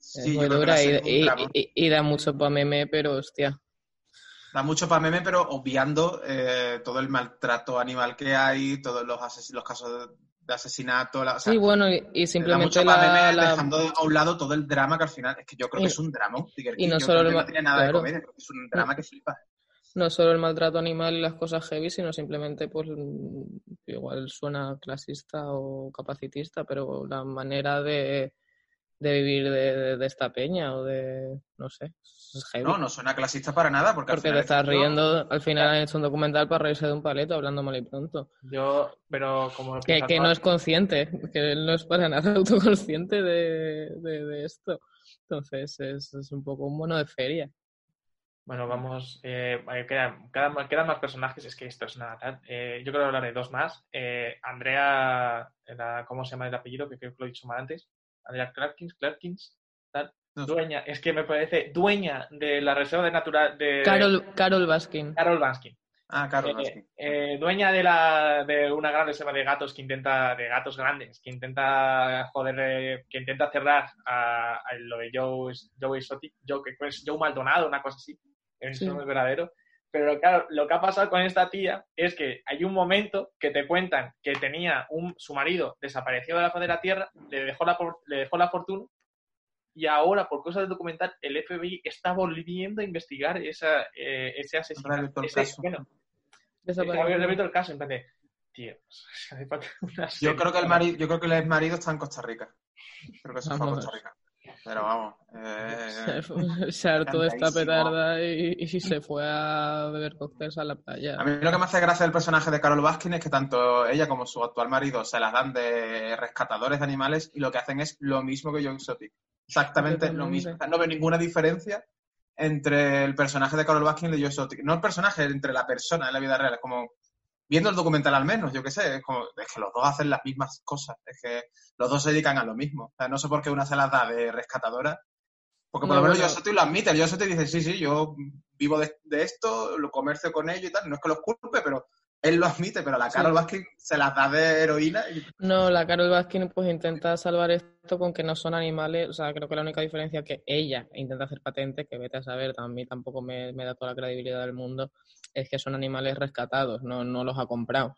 es muy dura y, y, da mucho para meme, pero hostia, da mucho para meme, pero obviando eh, todo el maltrato animal que hay, todos los, los casos de asesinato. sí, bueno, y, simplemente la, dejando a un lado todo el drama que al final, es que yo creo que es un drama. y no solo el no tiene nada de comedia, es un drama que flipa. No solo el maltrato animal y las cosas heavy, sino simplemente, pues, igual suena clasista o capacitista, pero la manera de, de vivir de, esta peña o de, no sé, No, no suena clasista para nada porque, porque al estás riendo, al final han hecho un documental para reírse de un paleto hablando mal y pronto. Yo, pero como... Que, que no es consciente, que él no es para nada autoconsciente de, de, esto. Entonces es, es, un poco un mono de feria. Bueno, vamos, eh, quedan, quedan, más personajes, es que esto es nada eh, yo creo que hablaré de dos más. Eh, Andrea, ¿cómo se llama el apellido? Que creo que lo he dicho mal antes. Andrea Clarkins, Clarkins, tal. Dueña, es que me parece dueña de la reserva de natural de Carol, Carol Baskin. Carol Baskin. Ah, Carol eh, Baskin. Eh, dueña de la de una gran reserva de gatos que intenta de gatos grandes que intenta joder eh, que intenta cerrar a, lo de Joe Joe Exotic, Joe que es Joe Maldonado, una cosa así. Es sí. verdadero. Pero claro, lo que ha pasado con esta tía es que hay un momento que te cuentan que tenía un, su marido desaparecido de la faz de la tierra, le dejó la, le dejó la fortuna y ahora, por cosas del documental, el FBI está volviendo a investigar esa, eh, ese asesinato. Ese, caso. bueno, el caso, en plan de, tío, yo creo que el marido, yo creo que el marido está en Costa Rica. Creo que se fue a Costa Rica. Pero vamos. Eh, se hartó de esta petarda y, y, se fue a beber cócteles a la playa. A mí lo que me hace gracia del personaje de Carol Baskin es que tanto ella como su actual marido se las dan de rescatadores de animales y lo que hacen es lo mismo que Joe Exotic. Exactamente lo mismo. no veo ninguna diferencia entre el personaje de Carol Baskin y de Joe Exotic. No el personaje, entre la persona en la vida real. Es como viendo el documental al menos, yo qué sé, es, como, es que los dos hacen las mismas cosas, es que los dos se dedican a lo mismo. O sea, no sé por qué una se las da de rescatadora, Porque por lo menos Yosote lo admite. El Yosote dice, sí, sí, yo vivo de, esto, lo comercio con ello y tal. No es que los culpe, pero él lo admite, pero la Carol Baskin se las da de heroína. No, la Carol Baskin pues intenta salvar esto con que no son animales. O sea, creo que la única diferencia que ella intenta hacer patente, que vete a saber, a mí tampoco me, da toda la credibilidad del mundo, es que son animales rescatados, no, no los ha comprado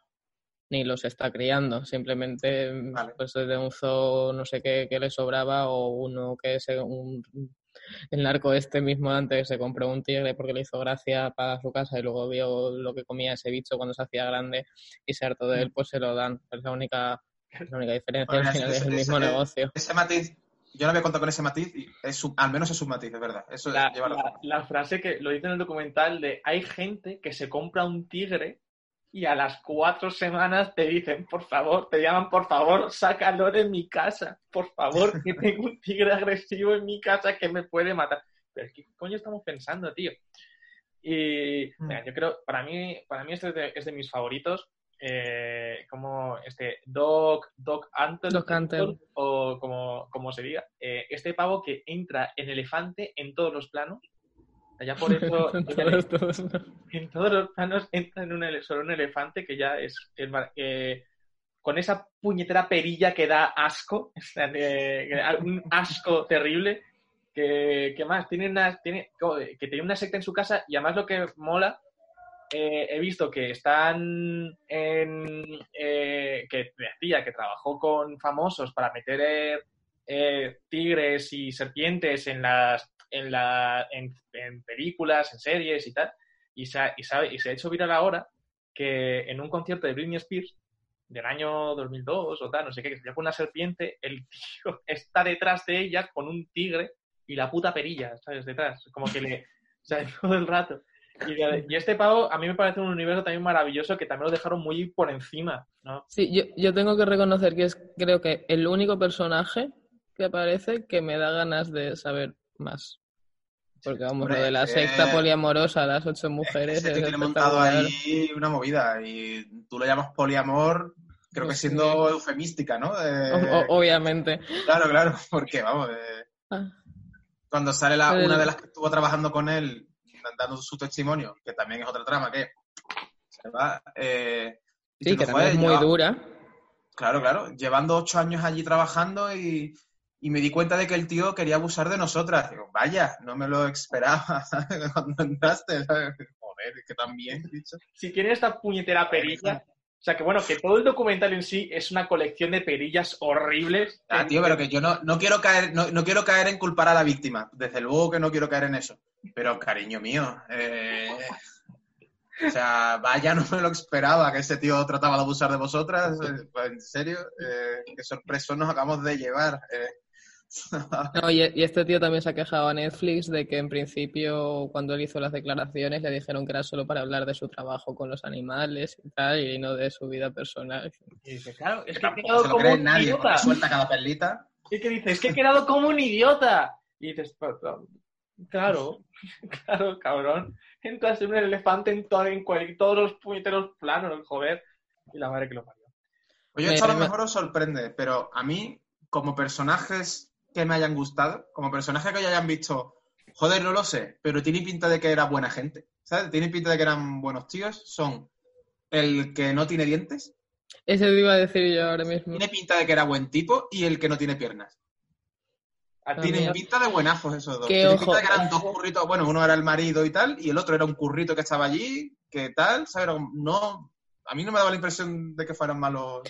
ni los está criando, simplemente pues de un zoo no sé qué, que le sobraba o uno que es un, el narco este mismo antes se compró un tigre porque le hizo gracia para su casa y luego vio lo que comía ese bicho cuando se hacía grande y se hartó de él, mm. pues se lo dan. Es la única, la única diferencia, al final es el mismo negocio. Ese matiz, yo no había contado con ese matiz y es, al menos es un matiz, es verdad. Eso la, la frase que lo dice en el documental de hay gente que se compra un tigre y a las cuatro semanas te dicen, por favor, te llaman, por favor, sácalo de mi casa, por favor, que tengo un tigre agresivo en mi casa que me puede matar. Pero ¿qué coño estamos pensando, tío? Y hmm. yo creo, para mí, para mí este es de, mis favoritos. Eh, como este Doc, Doc Antle, o como, como se diga, eh, este pavo que entra en elefante en todos los planos. Allá por eso, en todos los planos entra en un, sobre un elefante que ya es eh, con esa puñetera perilla que da asco, un asco terrible. Que, más, tiene una, tiene, que tiene una secta en su casa y además lo que mola, eh, he visto que están en, eh, que decía que trabajó con famosos para meter tigres y serpientes en las en, la, en, películas, en series y tal, y se, ha, y, sabe, y se ha hecho viral ahora que en un concierto de Britney Spears del año 2002 o tal, no sé qué, que se con una serpiente, el tío está detrás de ella con un tigre y la puta perilla, ¿sabes? Detrás, como que le... O sea, todo el rato. Y, este pavo a mí me parece un universo también maravilloso que también lo dejaron muy por encima, ¿no? Sí, yo, yo tengo que reconocer que es creo que el único personaje que aparece que me da ganas de saber más. Porque vamos, lo de la secta poliamorosa, las ocho mujeres. Es que tiene montado ahí una movida y tú lo llamas poliamor, creo que siendo eufemística, ¿no? obviamente. Claro, claro, porque vamos, ah. cuando sale la, una de las que estuvo trabajando con él, dando su testimonio, que también es otra trama que se va. Eh, sí, que también es muy dura. Claro, claro, llevando ocho años allí trabajando y y me di cuenta de que el tío quería abusar de nosotras. Digo, vaya, no me lo esperaba cuando entraste. Joder, que también, dicho. Si tiene esta puñetera perilla, o sea que bueno, que todo el documental en sí es una colección de perillas horribles. Ah, tío, pero que yo no, no quiero caer, no, no, quiero caer en culpar a la víctima. Desde luego que no quiero caer en eso. Pero, cariño mío, eh, o sea, vaya, no me lo esperaba que ese tío trataba de abusar de vosotras. Eh, pues, en serio, eh, qué sorpresa nos acabamos de llevar. Eh. y, este tío también se ha quejado a Netflix de que en principio cuando él hizo las declaraciones le dijeron que era solo para hablar de su trabajo con los animales y tal y no de su vida personal. Y dice, claro, es que he quedado como un nadie, idiota. Suelta cada perlita. Y que dice, es que he quedado como un idiota. Y dices, claro, claro, cabrón. Entras en un elefante en, todo, en, todos los puñeteros planos, joder. Y la madre que lo parió. Oye, esto a lo mejor os sorprende, pero a mí, como personajes que me hayan gustado, como personaje que hayan visto, joder, no lo sé, pero tiene pinta de que era buena gente, ¿sabes? Tiene pinta de que eran buenos tíos, son el que no tiene dientes. Ese te iba a decir yo ahora mismo. Tiene pinta de que era buen tipo y el que no tiene piernas. Ah, tiene pinta de buenazos esos dos. Tiene pinta de que eran dos curritos, bueno, uno era el marido y tal, y el otro era un currito que estaba allí, que tal, ¿sabes? No, a mí no me daba la impresión de que fueran malos.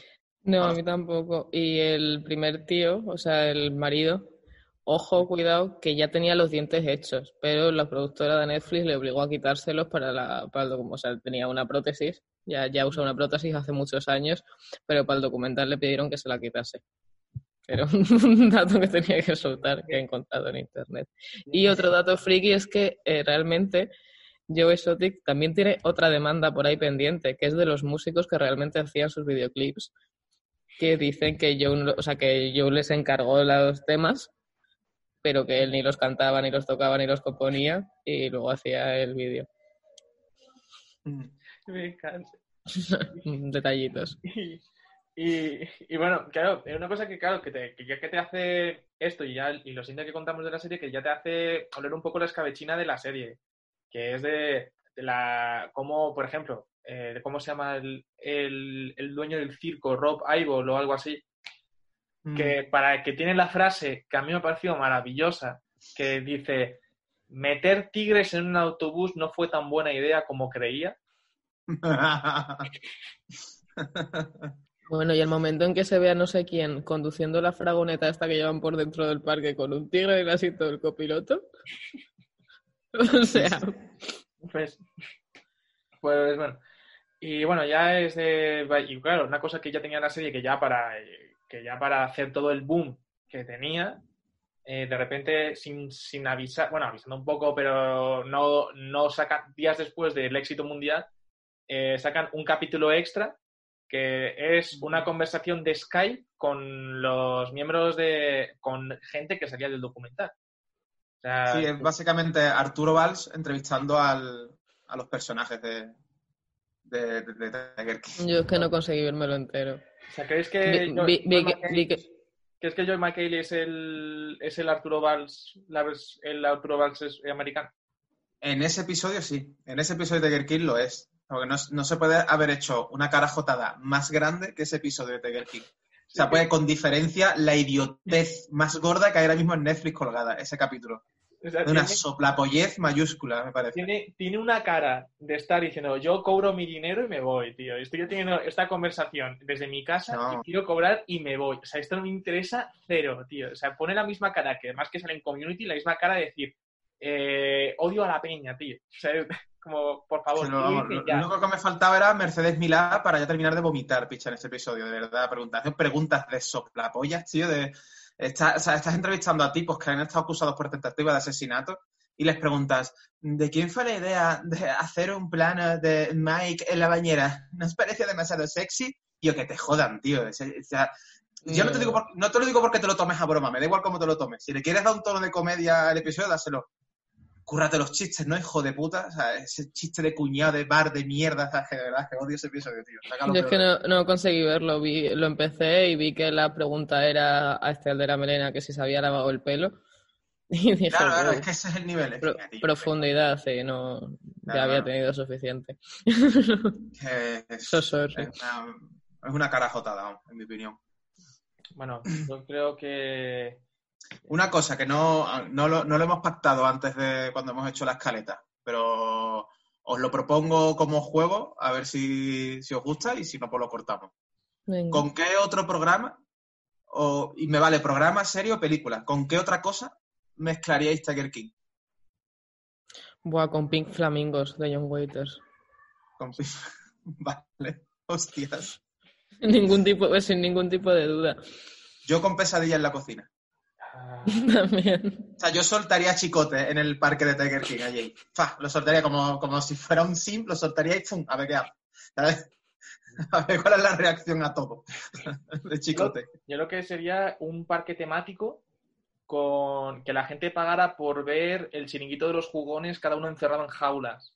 No, a mí tampoco. Y el primer tío, o sea, el marido, ojo, cuidado, que ya tenía los dientes hechos, pero la productora de Netflix le obligó a quitárselos para la, para el o sea, tenía una prótesis, ya, ya usa una prótesis hace muchos años, pero para el documental le pidieron que se la quitase. Pero un dato que tenía que soltar que he encontrado en internet. Y otro dato friki es que eh, realmente Joe Exotic también tiene otra demanda por ahí pendiente, que es de los músicos que realmente hacían sus videoclips que dicen que Joe, o sea, que Joe les encargó los temas, pero que él ni los cantaba, ni los tocaba, ni los componía, y luego hacía el vídeo. Me encanta. Detallitos. Y, y bueno, claro, es una cosa que, claro, que, te, que ya que te hace esto y ya y lo siguiente que contamos de la serie, que ya te hace oler un poco la escabechina de la serie, que es de, de la, como, por ejemplo, eh, de cómo se llama el, el, el dueño del circo, Rob Ivol o algo así, Mm. que para que tiene la frase que a mí me ha parecido maravillosa, que dice, meter tigres en un autobús no fue tan buena idea como creía. Bueno, y el momento en que se ve a no sé quién conduciendo la fragoneta esta que llevan por dentro del parque con un tigre en el asiento del copiloto. o sea, Pues, pues bueno. Y bueno, ya es de. Y claro, una cosa que ya tenía la serie que ya para, eh, que ya para hacer todo el boom que tenía, eh, de repente, sin, sin avisar, bueno, avisando un poco, pero no, no sacan, días después del éxito mundial, eh, sacan un capítulo extra que es una conversación de Skype con los miembros de. con gente que salía del documental. O sea, Sí, es básicamente Arturo Valls entrevistando al, a los personajes de, de, de, de Tiger King. yo es que no conseguí vérmelo entero. o sea, ¿creéis que, Vi- Joe- vi- vi Joe que- McHale- vi que- ¿crees que Joe McHale es el, es el Arturo Valls, la el Arturo Valls es- americano? En ese episodio sí, en ese episodio de Tiger King lo es. Porque no, no se puede haber hecho una cara jotada más grande que ese episodio de Tiger King. O sea, puede con diferencia la idiotez más gorda que hay ahora mismo en Netflix colgada, ese capítulo. O sea, Una tiene, soplapollez mayúscula, me parece. tiene, tiene una cara de estar diciendo yo cobro mi dinero y me voy, tío. Estoy teniendo esta conversación desde mi casa No. y quiero cobrar y me voy. O sea, esto no me interesa cero, tío. O sea, pone la misma cara que además que sale en Community, la misma cara de decir eh, odio a la peña, tío. O sea, como, por favor, vamos, irte lo, ya. único que me faltaba era Mercedes Milá para ya terminar de vomitar, picha, en este episodio, de verdad. Preguntas, preguntas de soplapollas, tío, de... Está- o sea, estás entrevistando a tipos que han estado acusados por tentativa de asesinato y les preguntas, ¿de quién fue la idea de hacer un plano de Mike en la bañera? ¿No os parece demasiado sexy? Yo, que te jodan, tío. O sea, o sea, yo no te, digo por- no te lo digo porque te lo tomes a broma, me da igual cómo te lo tomes. Si le quieres dar un tono de comedia al episodio, dáselo. Cúrrate los chistes, ¿no, hijo de puta? O sea, ese chiste de cuñado de bar de mierda, ¿sabes? Que de verdad que odio ese episodio, tío. Sácalo Yo es que no, no conseguí verlo, vi, lo empecé y vi que la pregunta era a este de la melena que si se había lavado el pelo. Y dije, Claro, claro, "Wow, es que ese es el nivel. en pro- fin, tío, profundidad, sí, no, Claro, ya había tenido suficiente. que es, So sorry. es una, es una carajotada, en mi opinión. Bueno, yo creo que Una cosa que no, no, lo, no lo hemos pactado antes de cuando hemos hecho la escaleta, pero os lo propongo como juego, a ver si, si os gusta y si no, pues lo cortamos. Venga. ¿Con qué otro programa? O, y me vale, programa, serie o película. ¿Con qué otra cosa mezclaríais Tiger King? Buah, con Pink Flamingos de John Waiters. Con- vale, hostias. ningún tipo, sin ningún tipo de duda. Yo con pesadilla en la cocina. También. O sea, yo soltaría chicote en el parque de Tiger King allí. Fa, lo soltaría como, como si fuera un sim, lo soltaría y ¡pum! A ver qué hace. ¿Sabes? A ver cuál es la reacción a todo de chicote. yo lo que sería un parque temático con que la gente pagara por ver el chiringuito de los jugones, cada uno encerrado en jaulas.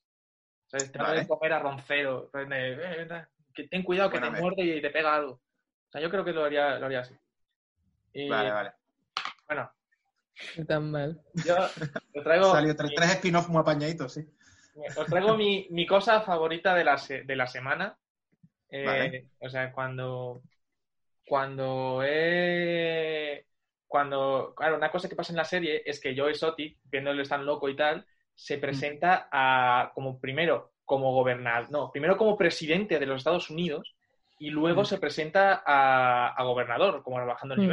O sea, tratar Vale. de comer a roncero. "Eh, eh, que ten cuidado que Buena te muerde y te pega algo. O sea, yo creo que lo haría, lo haría así. Y, Vale, vale. Bueno, tan mal. yo os traigo, Salió tres, tres spin-offs muy apañaditos, sí. os traigo mi, mi cosa favorita de la, se- de la semana. Eh, Vale. O sea, cuando. Cuando he. Cuando. Claro, una cosa que pasa en la serie es que Joe Exotic, viéndole tan loco y tal, se presenta a. como primero, como gobernador. No, primero como presidente de los Estados Unidos y luego Mm. se presenta a, a gobernador, como bajando el Mm.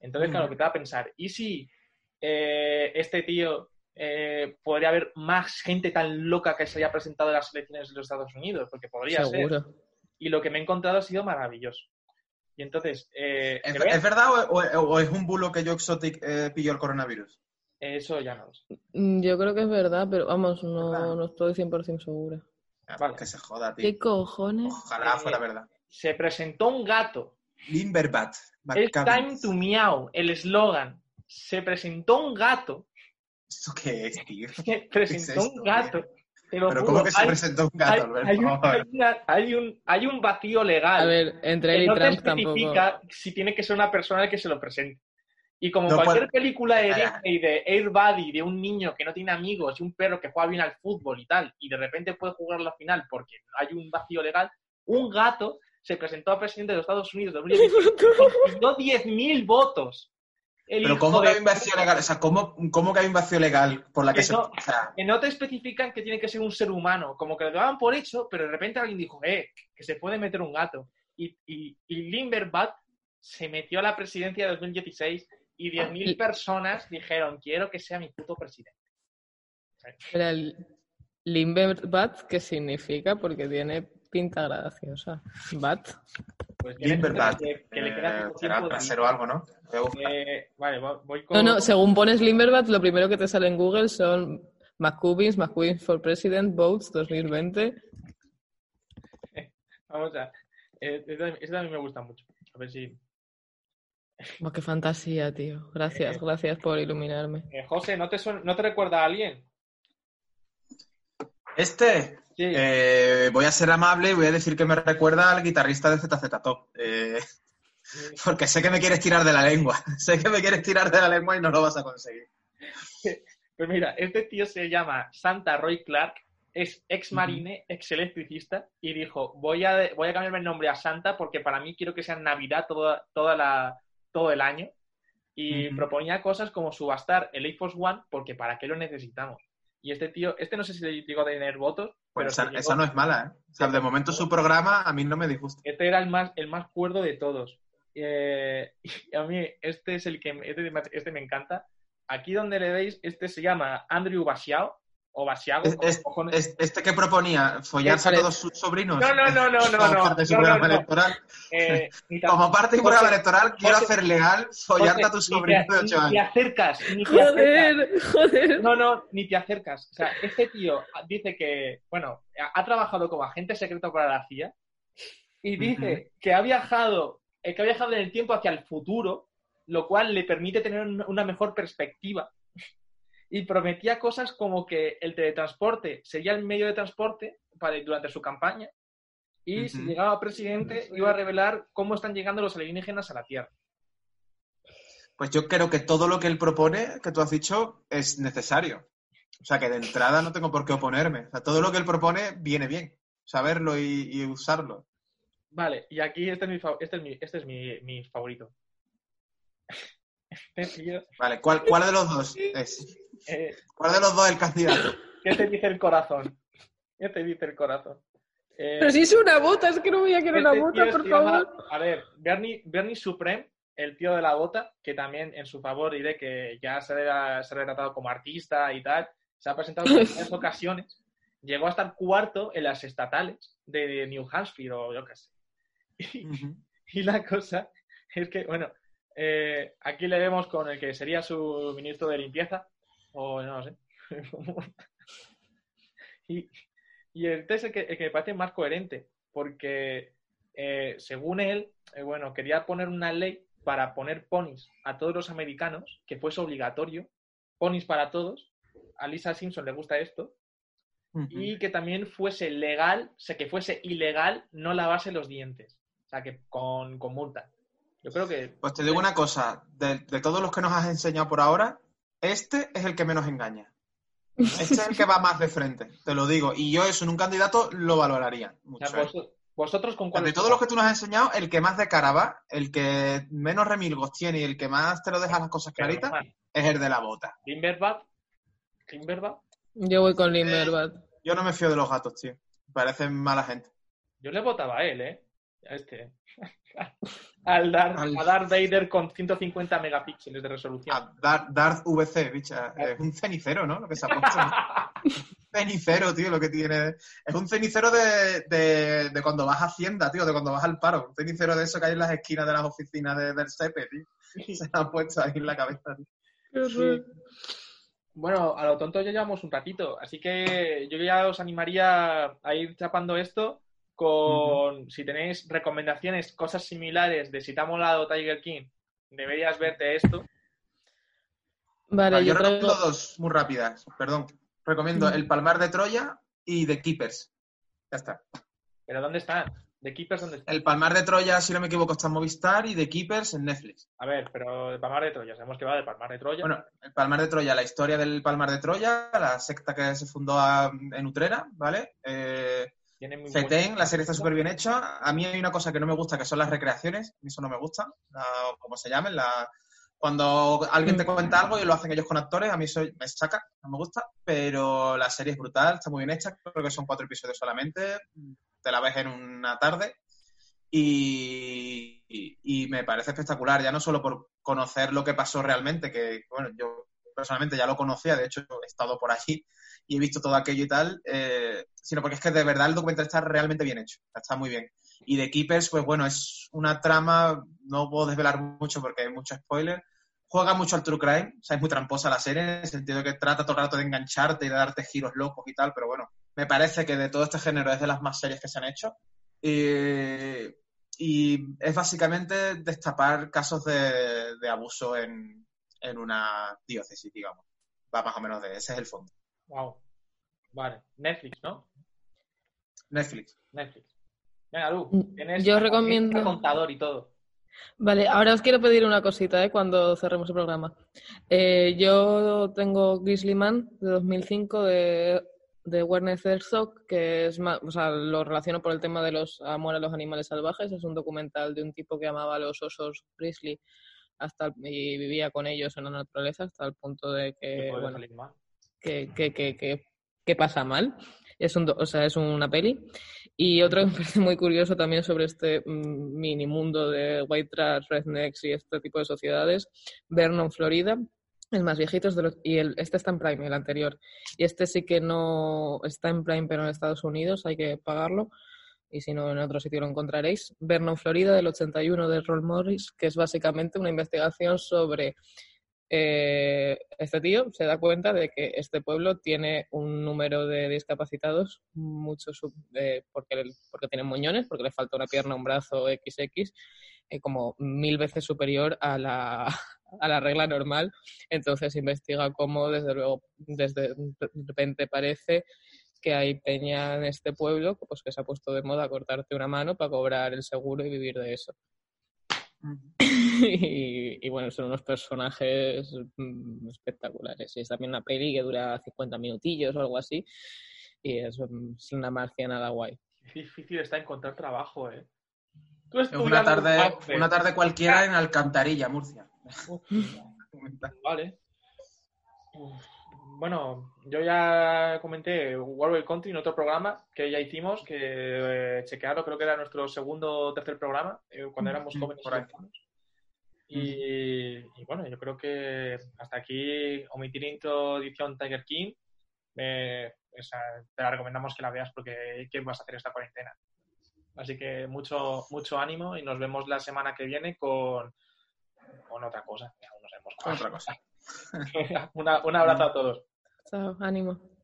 Entonces, claro, que te va a pensar, ¿y si eh, este tío eh, podría haber más gente tan loca que se haya presentado en las elecciones de los Estados Unidos? Porque podría ser. Seguro. Y lo que me he encontrado ha sido maravilloso. Y entonces, eh, ¿Es, verdad o, o- o es un bulo que Joe Exotic eh, pilló el coronavirus? eso ya no lo sé. Mm, Yo creo que es verdad, pero vamos, no, ¿Verdad? no estoy 100% segura. Ah, Vale. Que se joda, tío. ¿Qué cojones? Ojalá Eh, fuera verdad. Se presentó un gato. Limberbat. It's time to meow, el eslogan. Se presentó un gato. ¿Esto qué es, tío? Se presentó esto, un gato Te lo Pero juro, ¿cómo que se hay- presentó un hay, gato, Alberto? hay un, Vamos a ver. hay una- hay un- hay un vacío legal A ver, entre él y no te Trump tampoco. especifica si tiene que ser una persona que se lo presente. Y como No cualquier puede- película de. Disney de Air Buddy, de un niño que no tiene amigos y un perro que juega bien al fútbol y tal, y de repente puede jugar la final porque hay un vacío legal, un gato se presentó a presidente de los Estados Unidos en 2016 y consiguió 10.000 votos. El Pero ¿cómo que de hay un vacío legal? O sea, ¿cómo, cómo que hay un vacío legal por la que Que se... no- O sea, que no te especifican que tiene que ser un ser humano, como que lo daban por hecho, pero de repente alguien dijo, eh, que se puede meter un gato. Y, y, y Limberbat se metió a la presidencia de 2016 y 10.000 personas dijeron, quiero que sea mi puto presidente. Era el Limberbat, ¿qué significa? Porque tiene pinta graciosa. Bat. Pues que, que le queda eh, será trasero o algo, ¿no? Eh, vale, voy- con... No, no, según pones Limberbat, lo primero que te sale en Google son McCubbins, McCubbins for President, Votes 2020. Vamos a... Eh, este, este también me gusta mucho. A ver si... Qué fantasía, tío. Gracias, Eh. gracias por iluminarme. Eh, José, ¿no te, suena- ¿no te recuerda a alguien? Este, Sí. eh, voy a ser amable y voy a decir que me recuerda al guitarrista de ZZ Top. Eh, porque sé que me quieres tirar de la lengua. sé que me quieres tirar de la lengua y no lo vas a conseguir. Pues mira, este tío se llama Santa Roy Clark, es ex marine, ex electricista, y dijo, voy a, voy a cambiarme el nombre a Santa porque para mí quiero que sea Navidad toda, toda la, todo el año. Y proponía cosas como subastar el Air Force One porque para qué lo necesitamos. Y este tío, este no sé si le llegó a tener votos, pero Pues esa, llegó- esa no es mala, ¿eh? O sea, de momento su programa a mí no me disgusta. este era el más, el más cuerdo de todos. Eh, y a mí este es el que este, me- este me encanta. Aquí donde le veis, este se llama Andrew Basiao o Basiago. Es- como es- cojones. es- este que proponía follarse a todos sus sobrinos. No, no, no, no, no, Como no. parte de su no, no, programa no. electoral. Eh, Como parte de programa electoral, quiero José, hacer legal follarte a tu José, sobrino ni te- de 8 Ni te años. acercas, ni te acercas. Joder, joder. No, no, ni te acercas. O sea, este tío dice que, bueno, ha ha trabajado como agente secreto para la CIA y dice que ha viajado, eh, que ha viajado en el tiempo hacia el futuro, lo cual le permite tener un- una mejor perspectiva. Y prometía cosas como que el teletransporte sería el medio de transporte para, durante su campaña. Y si llegaba a presidente, iba a revelar cómo están llegando los alienígenas a la Tierra. Pues yo creo que todo lo que él propone, que tú has dicho, es necesario. O sea, que de entrada no tengo por qué oponerme. O sea, todo lo que él propone viene bien. Saberlo y, y usarlo. Vale, y aquí este es mi, fa- este es mi, este es mi, mi favorito. Este tío, Vale, ¿cuál, cuál de los dos es? Eh, ¿Cuál de los dos es el candidato? ¿Qué te dice el corazón? ¿Qué te dice el corazón? Eh, Pero si es una bota, es que no voy a querer una este bota, tío por llama- favor. a ver, Bernie, Bernie Supreme, el tío de la bota, que también en su favor diré que ya se ha, se ha retratado como artista y tal, se ha presentado en varias ocasiones, llegó a estar cuarto en las estatales de New Hampshire o yo qué sé. Y la cosa es que, bueno, eh, aquí le vemos con el que sería su ministro de limpieza, o no sé. y, y este es el que, el que me parece más coherente, porque eh, según él, eh, bueno, quería poner una ley para poner ponis a todos los americanos, que fuese obligatorio, ponis para todos. A Lisa Simpson le gusta esto, y que también fuese legal, o sea, que fuese ilegal no lavarse los dientes. O sea, que con, con multa. Yo creo que Pues te digo una cosa, de, de todos los que nos has enseñado por ahora, este es el que menos engaña. Este es el que va más de frente, te lo digo. Y yo eso en un candidato lo valoraría mucho. sea, ¿eh? vos- vosotros con cuál De todos los que tú nos has enseñado, el que más de cara va, el que menos remilgos tiene y el que más te lo deja las cosas claritas, es el de la bota. Timberbat, Timberbat, Yo voy con Limberbat. Yo no me fío de los gatos, tío. Parecen mala gente. yo le votaba a él, ¿eh? A este. Al Darth, Al- a Darth Vader con 150 megapíxeles de resolución. Ah, Dar- Darth VC, bicha. Es un cenicero, ¿no? Lo que se ha puesto. cenicero, tío, lo que tiene. Es un cenicero de, de, de cuando vas a Hacienda, tío, de cuando vas al paro. Un cenicero de eso que hay en las esquinas de las oficinas de- del SEPE, tío. Se lo han puesto ahí en la cabeza, tío. Sí. Bueno, a lo tonto ya llevamos un ratito, así que yo ya os animaría a ir chapando esto con, si tenéis recomendaciones, cosas similares de si te ha molado Tiger King, deberías verte esto. Vale, Vale, yo yo recomiendo traigo... dos muy rápidas, perdón. Recomiendo. El Palmar de Troya y The Keepers. Ya está. ¿Pero dónde están? ¿The Keepers dónde están? El Palmar de Troya, si no me equivoco, está en Movistar y The Keepers en Netflix. A ver, pero el Palmar de Troya, sabemos que va del Palmar de Troya. Bueno, el Palmar de Troya, la historia del Palmar de Troya, la secta que se fundó a- en Utrera, ¿vale? Eh, Tiene muy la serie está súper bien hecha. A mí hay una cosa que no me gusta, que son las recreaciones. A mí eso no me gusta. La, como se llamen, la... Cuando alguien te cuenta algo y lo hacen ellos con actores, a mí eso me saca, no me gusta. Pero la serie es brutal, está muy bien hecha. Creo que son cuatro episodios solamente. Te la ves en una tarde. Y, y- y me parece espectacular, ya no solo por conocer lo que pasó realmente, que bueno, yo personalmente ya lo conocía, de hecho he estado por allí y he visto todo aquello y tal, eh, sino porque es que de verdad el documental está realmente bien hecho, está muy bien. Y de Keepers, pues bueno, es una trama, no puedo desvelar mucho porque hay mucho spoiler, juega mucho al true crime, o sea, es muy tramposa la serie, en el sentido de que trata todo el rato de engancharte y de darte giros locos y tal, pero bueno, me parece que de todo este género es de las más series que se han hecho. Y, es básicamente destapar casos de, de abuso en, en una diócesis, digamos. Va más o menos de ese es el fondo. Wow. Vale. Netflix, ¿no? Netflix. Netflix. Venga, Lu, Mm, tienes yo recomiendo- contador y todo. Vale, ahora os quiero pedir una cosita ¿eh? cuando cerremos el programa. Eh, yo tengo Grizzly Man de 2005 de, de Werner Herzog, que es más, o sea, lo relaciono por el tema de los amor a los animales salvajes. Es un documental de un tipo que amaba a los osos grizzly hasta el- y vivía con ellos en la naturaleza hasta el punto de que que, puede bueno, salir mal. Que, que, que, que, pasa mal. Es un, o sea, es una peli. Y otro que me parece muy curioso también sobre este mm, mini mundo de white trash, rednecks y este tipo de sociedades, Vernon, Florida, el más viejito es de los, y este está en Prime, el anterior. Y este sí que no está en Prime, pero en Estados Unidos hay que pagarlo. Y si no, en otro sitio lo encontraréis. Vernon, Florida, del 81 de Roll Morris, que es básicamente una investigación sobre eh, este tío se da cuenta de que este pueblo tiene un número de discapacitados mucho sub- eh, porque, porque tienen moñones, porque le falta una pierna, un brazo XX, eh, como mil veces superior a la, a la regla normal. Entonces investiga cómo, desde luego, desde de repente parece que hay peña en este pueblo pues, que se ha puesto de moda cortarte una mano para cobrar el seguro y vivir de eso. y, y bueno, son unos personajes mm, espectaculares. Y es también una peli que dura 50 minutillos o algo así. Y es, mm, es una marcianada guay. Qué difícil está encontrar trabajo, ¿eh? Tú una tarde, una tarde cualquiera en Alcantarilla, Murcia. Vale. Bueno, yo ya comenté World Country en otro programa que ya hicimos, que eh, chequearlo, creo que era nuestro segundo o tercer programa, eh, cuando éramos jóvenes. por ahí. Y lejanos. Y, bueno, yo creo que hasta aquí omitir intro edición Tiger King. eh, o sea, te la recomendamos que la veas porque ¿qué vas a hacer esta cuarentena? Así que mucho, mucho ánimo y nos vemos la semana que viene con, con otra cosa. no sabemos cuál. otra cosa. Una- un abrazo a todos. Chao, ánimo.